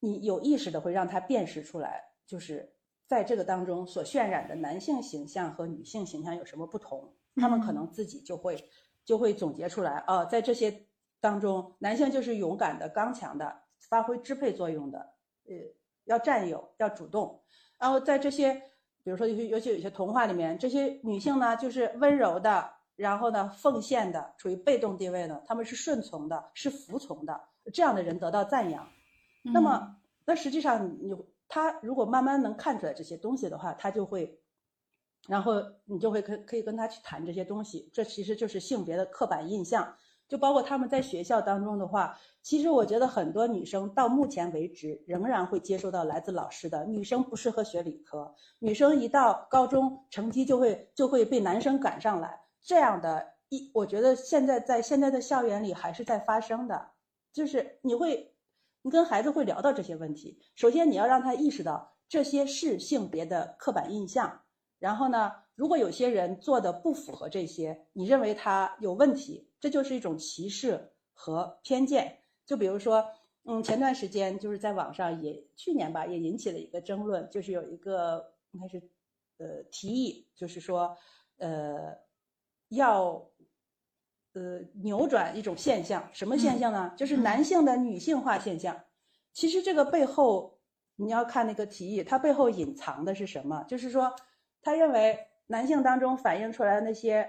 你有意识的会让他辨识出来，就是在这个当中所渲染的男性形象和女性形象有什么不同，他们可能自己就会就会总结出来哦，在这些当中，男性就是勇敢的、刚强的。发挥支配作用的，呃，要占有，要主动。然后在这些，比如说，尤其尤其有些童话里面，这些女性呢，就是温柔的，然后呢，奉献的，处于被动地位的，她们是顺从的，是服从的，这样的人得到赞扬。那么，那实际上你他如果慢慢能看出来这些东西的话，他就会，然后你就会可可以跟他去谈这些东西。这其实就是性别的刻板印象。就包括他们在学校当中的话，其实我觉得很多女生到目前为止仍然会接收到来自老师的女生不适合学理科，女生一到高中成绩就会就会被男生赶上来，这样的一我觉得现在在现在的校园里还是在发生的，就是你会你跟孩子会聊到这些问题，首先你要让他意识到这些是性别的刻板印象，然后呢，如果有些人做的不符合这些，你认为他有问题。这就是一种歧视和偏见。就比如说，嗯，前段时间就是在网上也去年吧，也引起了一个争论，就是有一个应该是呃提议，就是说呃要呃扭转一种现象，什么现象呢？就是男性的女性化现象。其实这个背后你要看那个提议，它背后隐藏的是什么？就是说他认为男性当中反映出来的那些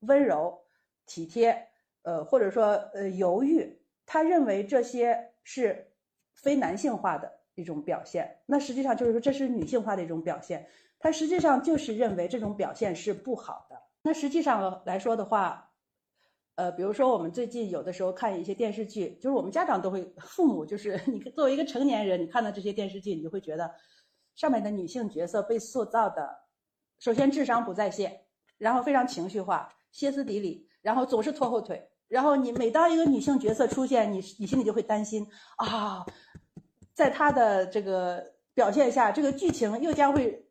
温柔。体贴，呃，或者说呃犹豫，他认为这些是非男性化的一种表现。那实际上就是说这是女性化的一种表现。他实际上就是认为这种表现是不好的。那实际上来说的话，呃，比如说我们最近有的时候看一些电视剧，就是我们家长都会，父母就是 [LAUGHS] 你作为一个成年人，你看到这些电视剧，你就会觉得上面的女性角色被塑造的，首先智商不在线，然后非常情绪化、歇斯底里。然后总是拖后腿，然后你每当一个女性角色出现，你你心里就会担心啊，在她的这个表现下，这个剧情又将会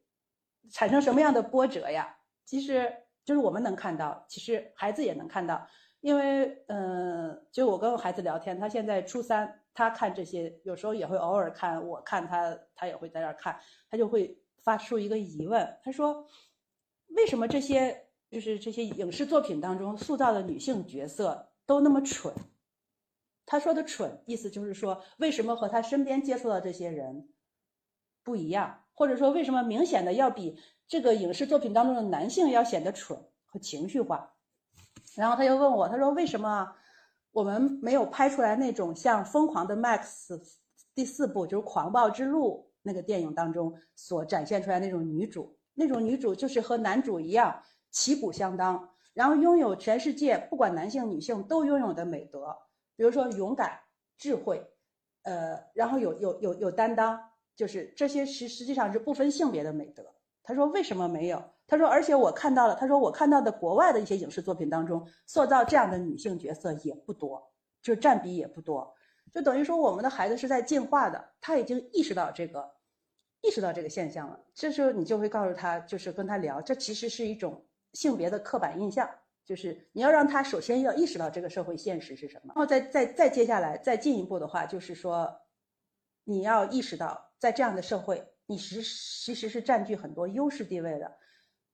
产生什么样的波折呀？其实就是我们能看到，其实孩子也能看到，因为嗯，就我跟我孩子聊天，他现在初三，他看这些，有时候也会偶尔看，我看他，他也会在那看，他就会发出一个疑问，他说，为什么这些？就是这些影视作品当中塑造的女性角色都那么蠢。他说的蠢，意思就是说，为什么和他身边接触到这些人不一样，或者说为什么明显的要比这个影视作品当中的男性要显得蠢和情绪化？然后他又问我，他说为什么我们没有拍出来那种像《疯狂的 Max》第四部就是《狂暴之路》那个电影当中所展现出来那种女主，那种女主就是和男主一样。旗鼓相当，然后拥有全世界不管男性女性都拥有的美德，比如说勇敢、智慧，呃，然后有有有有担当，就是这些实实际上是不分性别的美德。他说为什么没有？他说而且我看到了，他说我看到的国外的一些影视作品当中，塑造这样的女性角色也不多，就占比也不多，就等于说我们的孩子是在进化的，他已经意识到这个。意识到这个现象了，这时候你就会告诉他，就是跟他聊，这其实是一种性别的刻板印象，就是你要让他首先要意识到这个社会现实是什么，然后再再再接下来再进一步的话，就是说，你要意识到在这样的社会，你实其实是占据很多优势地位的，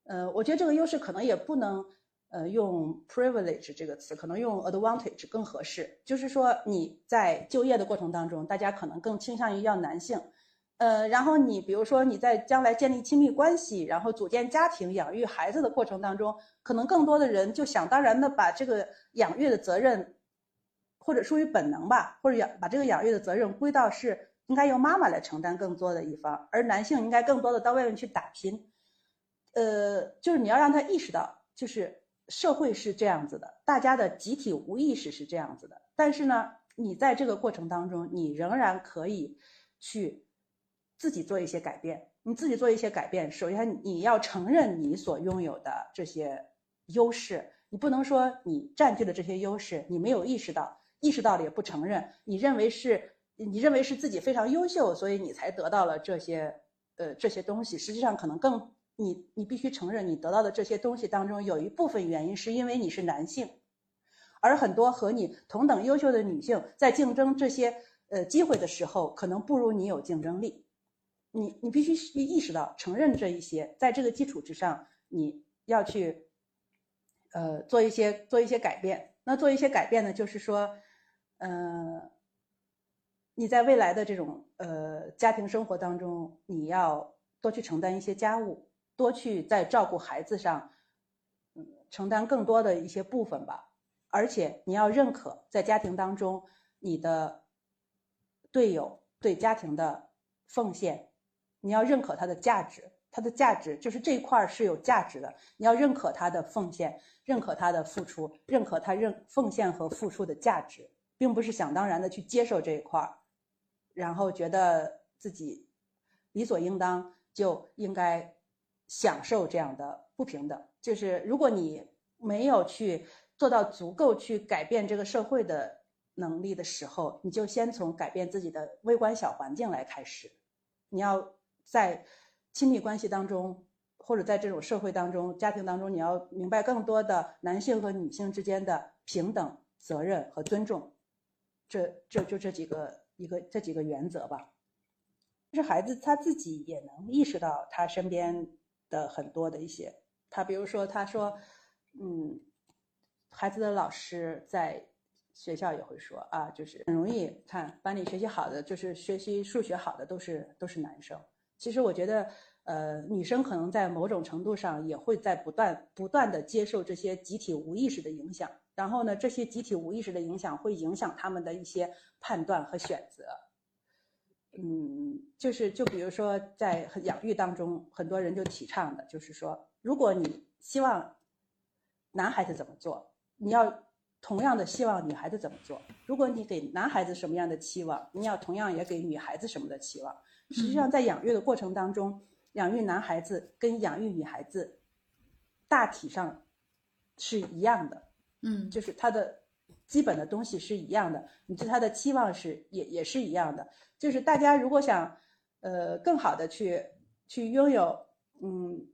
呃，我觉得这个优势可能也不能呃用 privilege 这个词，可能用 advantage 更合适，就是说你在就业的过程当中，大家可能更倾向于要男性。呃，然后你比如说你在将来建立亲密关系，然后组建家庭、养育孩子的过程当中，可能更多的人就想当然的把这个养育的责任，或者出于本能吧，或者养把这个养育的责任归到是应该由妈妈来承担更多的一方，而男性应该更多的到外面去打拼。呃，就是你要让他意识到，就是社会是这样子的，大家的集体无意识是这样子的，但是呢，你在这个过程当中，你仍然可以去。自己做一些改变，你自己做一些改变。首先，你要承认你所拥有的这些优势，你不能说你占据了这些优势，你没有意识到，意识到了也不承认。你认为是，你认为是自己非常优秀，所以你才得到了这些，呃，这些东西。实际上，可能更你，你必须承认，你得到的这些东西当中有一部分原因是因为你是男性，而很多和你同等优秀的女性在竞争这些呃机会的时候，可能不如你有竞争力。你你必须意识到承认这一些，在这个基础之上，你要去，呃，做一些做一些改变。那做一些改变呢，就是说，呃，你在未来的这种呃家庭生活当中，你要多去承担一些家务，多去在照顾孩子上，嗯，承担更多的一些部分吧。而且你要认可在家庭当中你的队友对家庭的奉献。你要认可它的价值，它的价值就是这一块是有价值的。你要认可他的奉献，认可他的付出，认可他认奉献和付出的价值，并不是想当然的去接受这一块儿，然后觉得自己理所应当就应该享受这样的不平等。就是如果你没有去做到足够去改变这个社会的能力的时候，你就先从改变自己的微观小环境来开始，你要。在亲密关系当中，或者在这种社会当中、家庭当中，你要明白更多的男性和女性之间的平等、责任和尊重。这、这就这几个一个这几个原则吧。就是孩子他自己也能意识到他身边的很多的一些，他比如说他说，嗯，孩子的老师在学校也会说啊，就是很容易看班里学习好的，就是学习数学好的都是都是男生。其实我觉得，呃，女生可能在某种程度上也会在不断不断的接受这些集体无意识的影响，然后呢，这些集体无意识的影响会影响他们的一些判断和选择。嗯，就是就比如说在养育当中，很多人就提倡的就是说，如果你希望男孩子怎么做，你要同样的希望女孩子怎么做；如果你给男孩子什么样的期望，你要同样也给女孩子什么的期望。实际上，在养育的过程当中，养育男孩子跟养育女孩子大体上是一样的，嗯，就是他的基本的东西是一样的，你对他的期望是也也是一样的。就是大家如果想呃更好的去去拥有嗯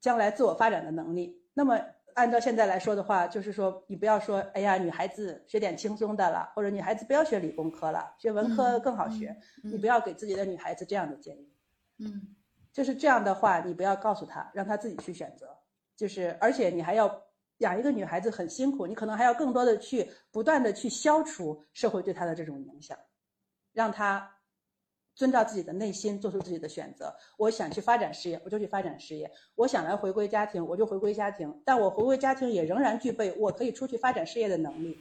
将来自我发展的能力，那么按照现在来说的话，就是说你不要说哎呀女孩子学点轻松的了，或者女孩子不要学理工科了，学文科更好学。你不要给自己的女孩子这样的建议，嗯，就是这样的话，你不要告诉她，让她自己去选择。就是，而且你还要养一个女孩子很辛苦，你可能还要更多的去不断的去消除社会对她的这种影响，让她遵照自己的内心做出自己的选择。我想去发展事业，我就去发展事业；我想来回归家庭，我就回归家庭。但我回归家庭也仍然具备我可以出去发展事业的能力。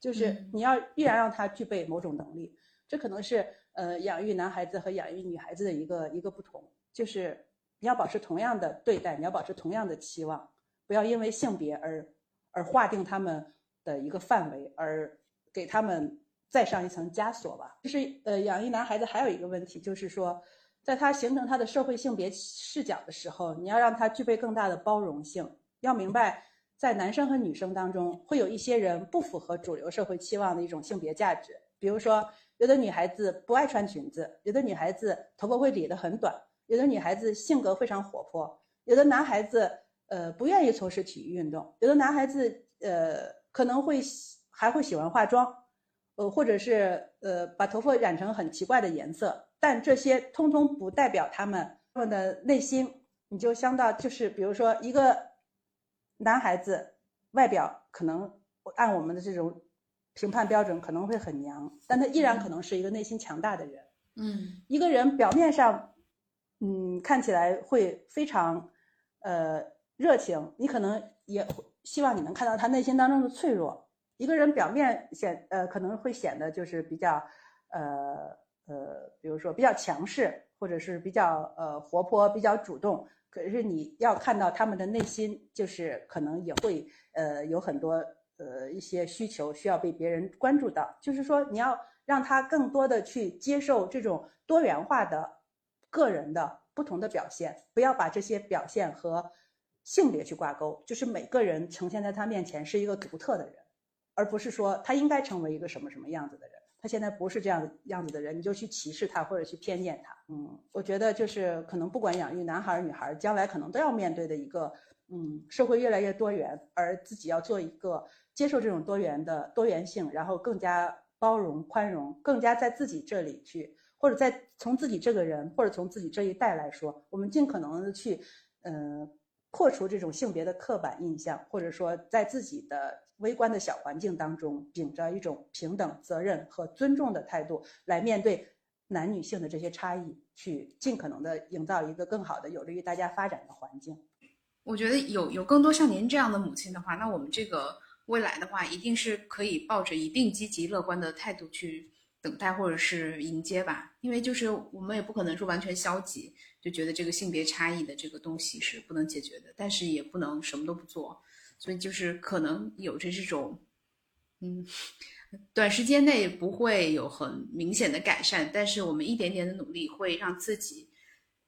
就是你要必然让他具备某种能力，这可能是。呃，养育男孩子和养育女孩子的一个一个不同，就是你要保持同样的对待，你要保持同样的期望，不要因为性别而而划定他们的一个范围，而给他们再上一层枷锁吧。就是呃，养育男孩子还有一个问题，就是说，在他形成他的社会性别视角的时候，你要让他具备更大的包容性，要明白。在男生和女生当中，会有一些人不符合主流社会期望的一种性别价值。比如说，有的女孩子不爱穿裙子，有的女孩子头发会理得很短，有的女孩子性格非常活泼，有的男孩子呃不愿意从事体育运动，有的男孩子呃可能会还会喜欢化妆，呃或者是呃把头发染成很奇怪的颜色。但这些通通不代表他们他们的内心。你就相当就是比如说一个。男孩子外表可能按我们的这种评判标准可能会很娘，但他依然可能是一个内心强大的人。嗯，一个人表面上，嗯，看起来会非常呃热情，你可能也希望你能看到他内心当中的脆弱。一个人表面显呃可能会显得就是比较呃呃，比如说比较强势，或者是比较呃活泼、比较主动。可是你要看到他们的内心，就是可能也会呃有很多呃一些需求需要被别人关注到。就是说，你要让他更多的去接受这种多元化的个人的不同的表现，不要把这些表现和性别去挂钩。就是每个人呈现在他面前是一个独特的人，而不是说他应该成为一个什么什么样子的人。他现在不是这样的样子的人，你就去歧视他或者去偏见他。嗯，我觉得就是可能不管养育男孩儿女孩儿，将来可能都要面对的一个，嗯，社会越来越多元，而自己要做一个接受这种多元的多元性，然后更加包容宽容，更加在自己这里去，或者在从自己这个人或者从自己这一代来说，我们尽可能的去，嗯，破除这种性别的刻板印象，或者说在自己的。微观的小环境当中，秉着一种平等、责任和尊重的态度来面对男女性的这些差异，去尽可能的营造一个更好的、有利于大家发展的环境。我觉得有有更多像您这样的母亲的话，那我们这个未来的话，一定是可以抱着一定积极乐观的态度去等待或者是迎接吧。因为就是我们也不可能说完全消极，就觉得这个性别差异的这个东西是不能解决的，但是也不能什么都不做。所以就是可能有着这种，嗯，短时间内不会有很明显的改善，但是我们一点点的努力会让自己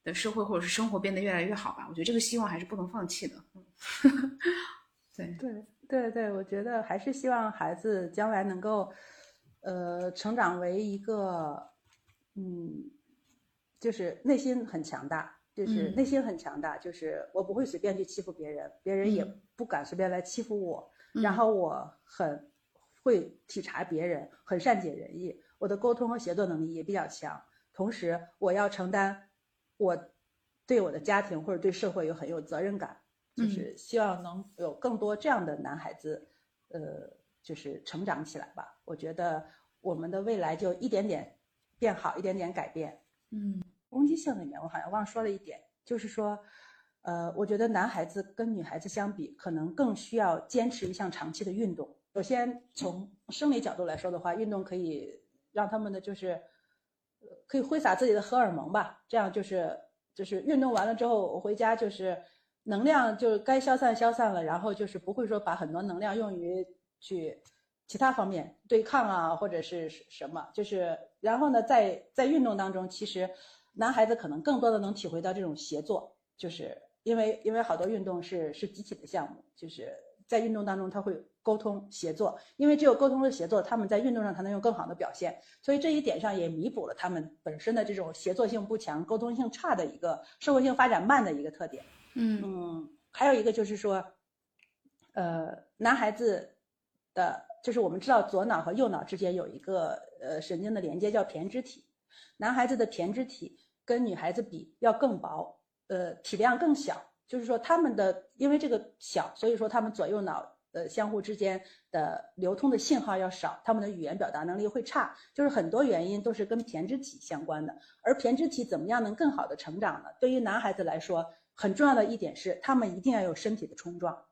的社会或者是生活变得越来越好吧。我觉得这个希望还是不能放弃的。[LAUGHS] 对对对对，我觉得还是希望孩子将来能够，呃，成长为一个，嗯，就是内心很强大。就是内心很强大，就是我不会随便去欺负别人，别人也不敢随便来欺负我。然后我很会体察别人，很善解人意，我的沟通和协作能力也比较强。同时，我要承担我对我的家庭或者对社会有很有责任感，就是希望能有更多这样的男孩子，呃，就是成长起来吧。我觉得我们的未来就一点点变好，一点点改变。嗯。攻击性里面，我好像忘说了一点，就是说，呃，我觉得男孩子跟女孩子相比，可能更需要坚持一项长期的运动。首先从生理角度来说的话，运动可以让他们的就是，可以挥洒自己的荷尔蒙吧。这样就是就是运动完了之后，我回家就是能量就该消散消散了，然后就是不会说把很多能量用于去其他方面对抗啊或者是什么。就是然后呢，在在运动当中，其实。男孩子可能更多的能体会到这种协作，就是因为因为好多运动是是集体的项目，就是在运动当中他会沟通协作，因为只有沟通和协作，他们在运动上才能有更好的表现，所以这一点上也弥补了他们本身的这种协作性不强、沟通性差的一个社会性发展慢的一个特点。嗯嗯，还有一个就是说，呃，男孩子的，就是我们知道左脑和右脑之间有一个呃神经的连接叫胼胝体，男孩子的胼胝体。跟女孩子比要更薄，呃，体量更小，就是说他们的因为这个小，所以说他们左右脑呃相互之间的流通的信号要少，他们的语言表达能力会差，就是很多原因都是跟胼胝体相关的。而胼胝体怎么样能更好的成长呢？对于男孩子来说，很重要的一点是，他们一定要有身体的冲撞，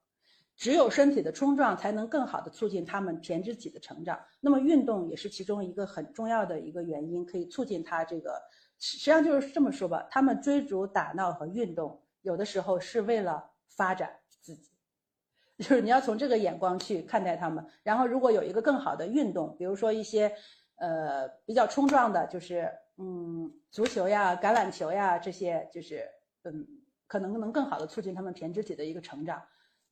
只有身体的冲撞才能更好的促进他们胼胝体的成长。那么运动也是其中一个很重要的一个原因，可以促进他这个。实际上就是这么说吧，他们追逐打闹和运动，有的时候是为了发展自己，[LAUGHS] 就是你要从这个眼光去看待他们。然后如果有一个更好的运动，比如说一些呃比较冲撞的，就是嗯足球呀、橄榄球呀这些，就是嗯可能能更好的促进他们胼胝体的一个成长。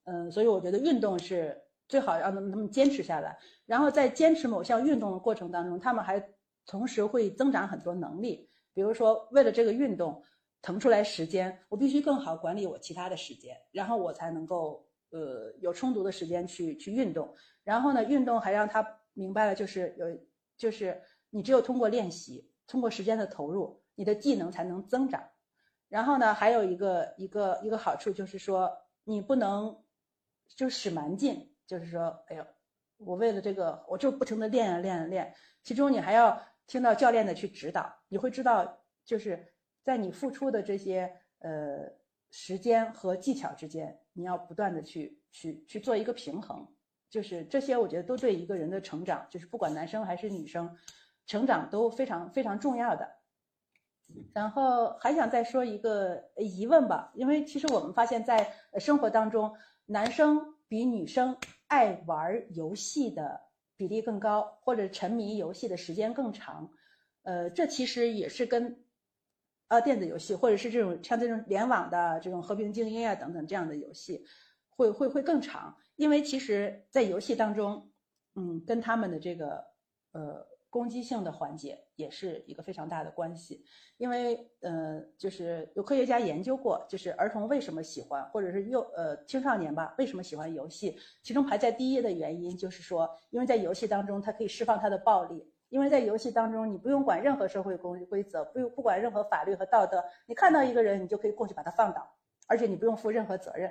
嗯，所以我觉得运动是最好让他们他们坚持下来。然后在坚持某项运动的过程当中，他们还同时会增长很多能力。比如说，为了这个运动腾出来时间，我必须更好管理我其他的时间，然后我才能够呃有充足的时间去去运动。然后呢，运动还让他明白了，就是有就是你只有通过练习，通过时间的投入，你的技能才能增长。然后呢，还有一个一个一个好处就是说，你不能就使蛮劲，就是说，哎呦，我为了这个，我就不停的练啊练啊练。其中你还要。听到教练的去指导，你会知道，就是在你付出的这些呃时间和技巧之间，你要不断的去去去做一个平衡。就是这些，我觉得都对一个人的成长，就是不管男生还是女生，成长都非常非常重要的。然后还想再说一个疑问吧，因为其实我们发现，在生活当中，男生比女生爱玩游戏的。比例更高，或者沉迷游戏的时间更长，呃，这其实也是跟，呃，电子游戏或者是这种像这种联网的这种和平精英啊等等这样的游戏，会会会更长，因为其实在游戏当中，嗯，跟他们的这个呃。攻击性的环节也是一个非常大的关系，因为呃，就是有科学家研究过，就是儿童为什么喜欢，或者是幼呃青少年吧，为什么喜欢游戏？其中排在第一的原因就是说，因为在游戏当中，他可以释放他的暴力，因为在游戏当中，你不用管任何社会规规则，不用不管任何法律和道德，你看到一个人，你就可以过去把他放倒，而且你不用负任何责任，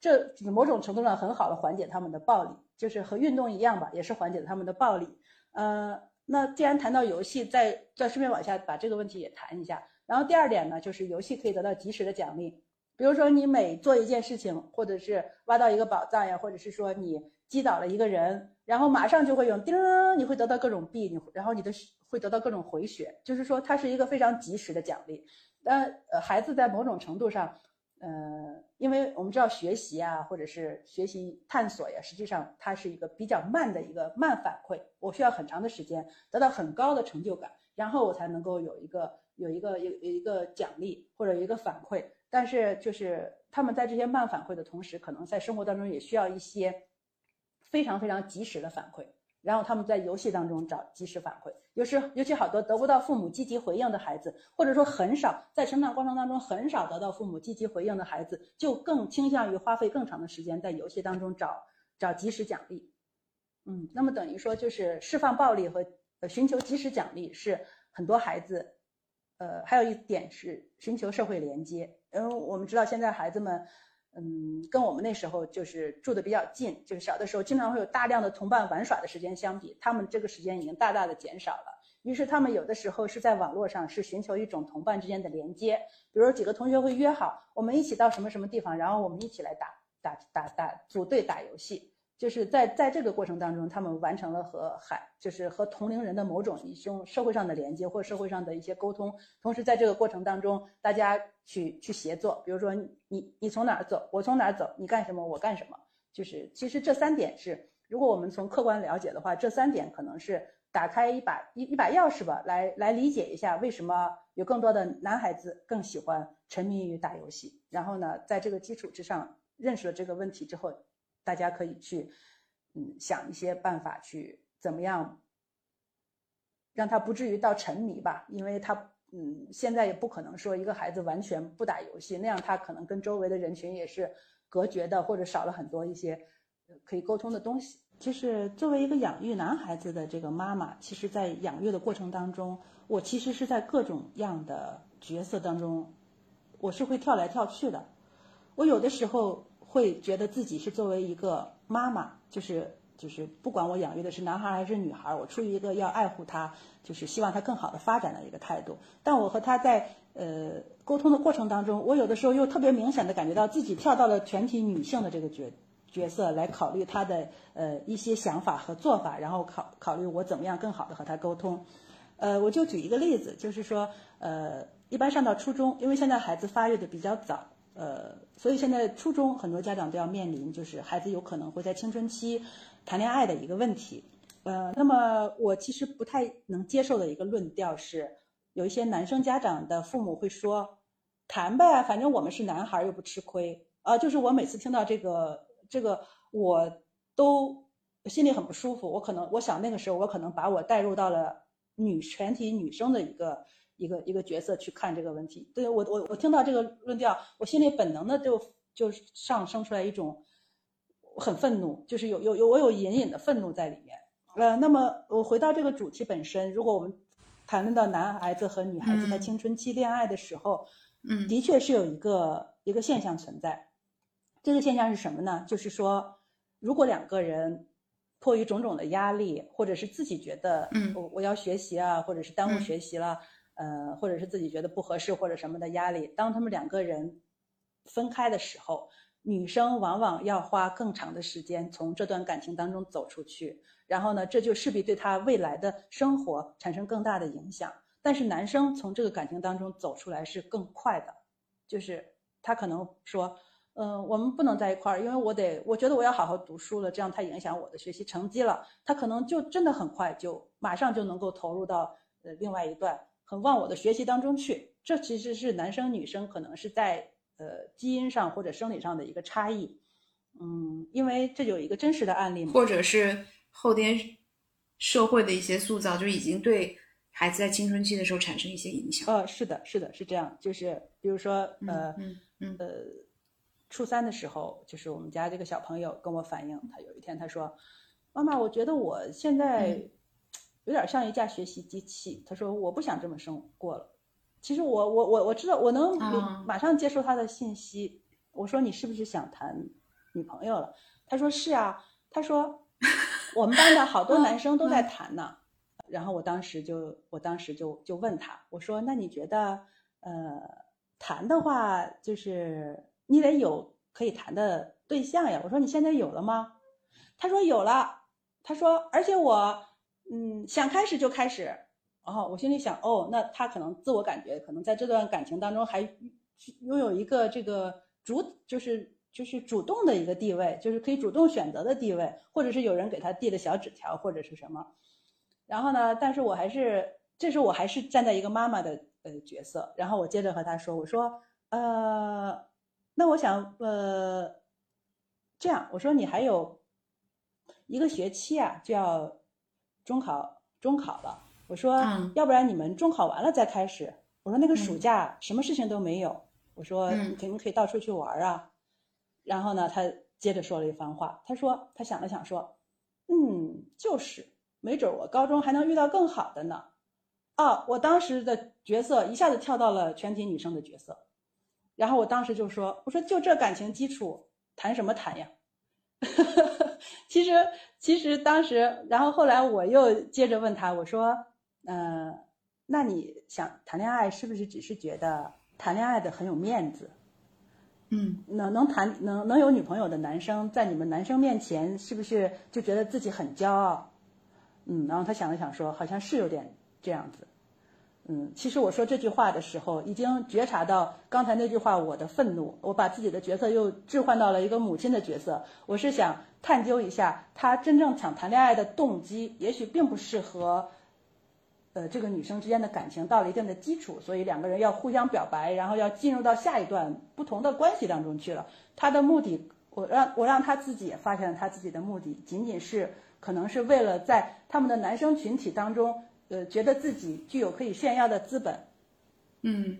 这某种程度上很好的缓解他们的暴力，就是和运动一样吧，也是缓解他们的暴力，呃。那既然谈到游戏，再再顺便往下把这个问题也谈一下。然后第二点呢，就是游戏可以得到及时的奖励，比如说你每做一件事情，或者是挖到一个宝藏呀，或者是说你击倒了一个人，然后马上就会用叮，你会得到各种币，你然后你的会得到各种回血，就是说它是一个非常及时的奖励。但呃，孩子在某种程度上。呃，因为我们知道学习啊，或者是学习探索呀，实际上它是一个比较慢的一个慢反馈。我需要很长的时间得到很高的成就感，然后我才能够有一个有一个有有一个奖励或者有一个反馈。但是就是他们在这些慢反馈的同时，可能在生活当中也需要一些非常非常及时的反馈。然后他们在游戏当中找及时反馈，有时尤其好多得不到父母积极回应的孩子，或者说很少在成长过程当中很少得到父母积极回应的孩子，就更倾向于花费更长的时间在游戏当中找找及时奖励。嗯，那么等于说就是释放暴力和呃寻求及时奖励是很多孩子，呃还有一点是寻求社会连接，因为我们知道现在孩子们。嗯，跟我们那时候就是住的比较近，就是小的时候经常会有大量的同伴玩耍的时间相比，他们这个时间已经大大的减少了。于是他们有的时候是在网络上是寻求一种同伴之间的连接，比如几个同学会约好，我们一起到什么什么地方，然后我们一起来打打打打组队打游戏。就是在在这个过程当中，他们完成了和海，就是和同龄人的某种一种社会上的连接或社会上的一些沟通。同时，在这个过程当中，大家去去协作，比如说你你从哪儿走，我从哪儿走，你干什么，我干什么。就是其实这三点是，如果我们从客观了解的话，这三点可能是打开一把一一把钥匙吧，来来理解一下为什么有更多的男孩子更喜欢沉迷于打游戏。然后呢，在这个基础之上认识了这个问题之后。大家可以去，嗯，想一些办法去怎么样，让他不至于到沉迷吧，因为他，嗯，现在也不可能说一个孩子完全不打游戏，那样他可能跟周围的人群也是隔绝的，或者少了很多一些可以沟通的东西。就是作为一个养育男孩子的这个妈妈，其实，在养育的过程当中，我其实是在各种样的角色当中，我是会跳来跳去的，我有的时候。会觉得自己是作为一个妈妈，就是就是不管我养育的是男孩还是女孩，我出于一个要爱护他，就是希望他更好的发展的一个态度。但我和他在呃沟通的过程当中，我有的时候又特别明显的感觉到自己跳到了全体女性的这个角角色来考虑他的呃一些想法和做法，然后考考虑我怎么样更好的和他沟通。呃，我就举一个例子，就是说呃一般上到初中，因为现在孩子发育的比较早。呃，所以现在初中很多家长都要面临，就是孩子有可能会在青春期谈恋爱的一个问题。呃，那么我其实不太能接受的一个论调是，有一些男生家长的父母会说，谈呗，反正我们是男孩又不吃亏啊。就是我每次听到这个这个，我都心里很不舒服。我可能我想那个时候我可能把我带入到了女全体女生的一个。一个一个角色去看这个问题，对我我我听到这个论调，我心里本能的就就上升出来一种很愤怒，就是有有有我有隐隐的愤怒在里面。呃，那么我回到这个主题本身，如果我们谈论到男孩子和女孩子在青春期恋爱的时候，嗯，的确是有一个一个现象存在。这个现象是什么呢？就是说，如果两个人迫于种种的压力，或者是自己觉得，嗯，我我要学习啊，或者是耽误学习了。呃，或者是自己觉得不合适或者什么的压力，当他们两个人分开的时候，女生往往要花更长的时间从这段感情当中走出去，然后呢，这就势必对他未来的生活产生更大的影响。但是男生从这个感情当中走出来是更快的，就是他可能说，嗯，我们不能在一块儿，因为我得，我觉得我要好好读书了，这样太影响我的学习成绩了。他可能就真的很快就马上就能够投入到呃另外一段。很往我的学习当中去，这其实是男生女生可能是在呃基因上或者生理上的一个差异，嗯，因为这有一个真实的案例嘛，或者是后天社会的一些塑造，就已经对孩子在青春期的时候产生一些影响。呃，是的，是的，是这样，就是比如说呃嗯呃，初三的时候，就是我们家这个小朋友跟我反映，他有一天他说，妈妈，我觉得我现在。有点像一架学习机器。他说：“我不想这么生过了。”其实我我我我知道，我能马上接受他的信息。我说：“你是不是想谈女朋友了？”他说：“是啊。”他说：“我们班的好多男生都在谈呢。”然后我当时就我当时就就问他：“我说那你觉得呃谈的话，就是你得有可以谈的对象呀？”我说：“你现在有了吗？”他说：“有了。”他说：“而且我。”嗯，想开始就开始，哦，我心里想，哦，那他可能自我感觉，可能在这段感情当中还拥有一个这个主，就是就是主动的一个地位，就是可以主动选择的地位，或者是有人给他递的小纸条或者是什么。然后呢，但是我还是，这时候我还是站在一个妈妈的呃角色。然后我接着和他说，我说，呃，那我想，呃，这样，我说你还有一个学期啊，就要。中考中考了，我说，要不然你们中考完了再开始。我说那个暑假什么事情都没有，我说你肯定可以到处去玩啊。然后呢，他接着说了一番话，他说他想了想说，嗯，就是，没准我高中还能遇到更好的呢。哦，我当时的角色一下子跳到了全体女生的角色，然后我当时就说，我说就这感情基础，谈什么谈呀？[LAUGHS] 其实，其实当时，然后后来我又接着问他，我说：“呃，那你想谈恋爱，是不是只是觉得谈恋爱的很有面子？嗯，能能谈能能有女朋友的男生，在你们男生面前，是不是就觉得自己很骄傲？嗯，然后他想了想说，好像是有点这样子。”嗯，其实我说这句话的时候，已经觉察到刚才那句话我的愤怒，我把自己的角色又置换到了一个母亲的角色。我是想探究一下，他真正想谈恋爱的动机，也许并不是和，呃，这个女生之间的感情到了一定的基础，所以两个人要互相表白，然后要进入到下一段不同的关系当中去了。他的目的，我让我让他自己也发现了他自己的目的，仅仅是可能是为了在他们的男生群体当中。呃，觉得自己具有可以炫耀的资本，嗯，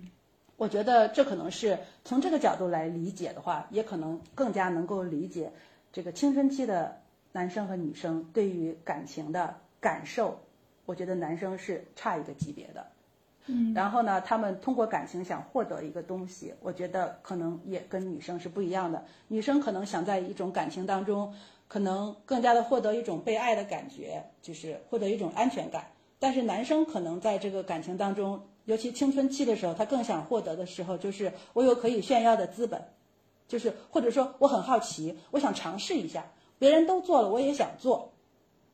我觉得这可能是从这个角度来理解的话，也可能更加能够理解这个青春期的男生和女生对于感情的感受。我觉得男生是差一个级别的，嗯，然后呢，他们通过感情想获得一个东西，我觉得可能也跟女生是不一样的。女生可能想在一种感情当中，可能更加的获得一种被爱的感觉，就是获得一种安全感。但是男生可能在这个感情当中，尤其青春期的时候，他更想获得的时候，就是我有可以炫耀的资本，就是或者说我很好奇，我想尝试一下，别人都做了，我也想做，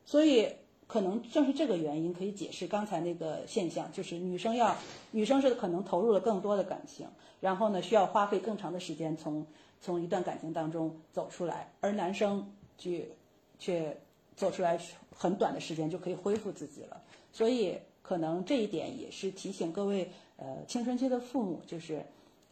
所以可能正是这个原因可以解释刚才那个现象，就是女生要女生是可能投入了更多的感情，然后呢需要花费更长的时间从从一段感情当中走出来，而男生却却走出来很短的时间就可以恢复自己了。所以可能这一点也是提醒各位呃青春期的父母，就是。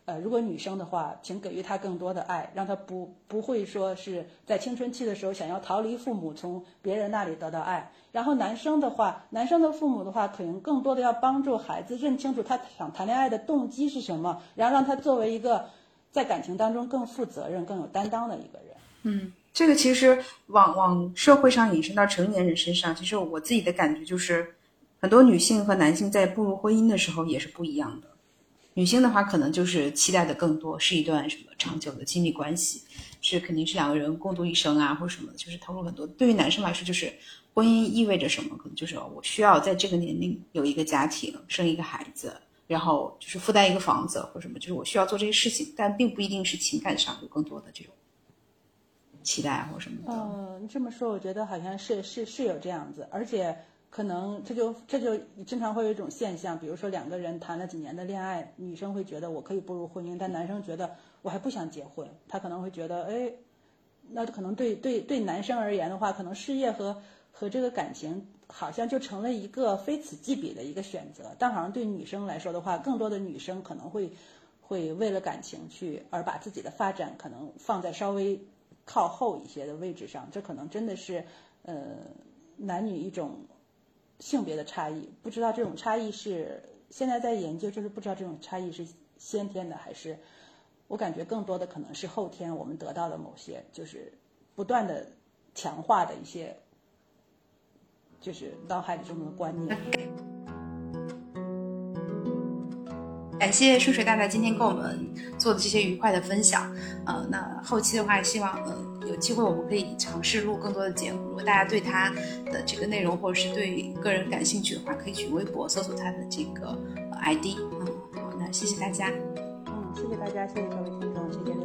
呃，如果女生的话，请给予她更多的爱，让她不不会说是在青春期的时候想要逃离父母，从别人那里得到爱。然后男生的话，男生的父母的话，可能更多的要帮助孩子认清楚他想谈恋爱的动机是什么，然后让他作为一个在感情当中更负责任、更有担当的一个人。嗯，这个其实往往社会上引申到成年人身上，其实我自己的感觉就是，很多女性和男性在步入婚姻的时候也是不一样的。女性的话，可能就是期待的更多，是一段什么长久的亲密关系，是肯定是两个人共度一生啊，或者什么，就是投入很多。对于男生来说，就是婚姻意味着什么？可能就是我需要在这个年龄有一个家庭，生一个孩子，然后就是负担一个房子或什么，就是我需要做这些事情，但并不一定是情感上有更多的这种期待或什么的。嗯，这么说，我觉得好像是是是有这样子，而且。可能这就这就经常会有一种现象，比如说两个人谈了几年的恋爱，女生会觉得我可以步入婚姻，但男生觉得我还不想结婚。他可能会觉得，哎，那可能对对对男生而言的话，可能事业和和这个感情好像就成了一个非此即彼的一个选择。但好像对女生来说的话，更多的女生可能会会为了感情去而把自己的发展可能放在稍微靠后一些的位置上。这可能真的是呃男女一种。性别的差异，不知道这种差异是现在在研究，就是不知道这种差异是先天的还是，我感觉更多的可能是后天我们得到的某些，就是不断的强化的一些，就是脑海里这么的观念。感谢顺水大大今天跟我们做的这些愉快的分享，呃，那后期的话，希望呃。有机会我们可以尝试录更多的节目。如果大家对他的这个内容或者是对个人感兴趣的话，可以去微博搜索他的这个 ID。嗯，好，那谢谢大家。嗯，谢谢大家，谢谢各位听众。谢谢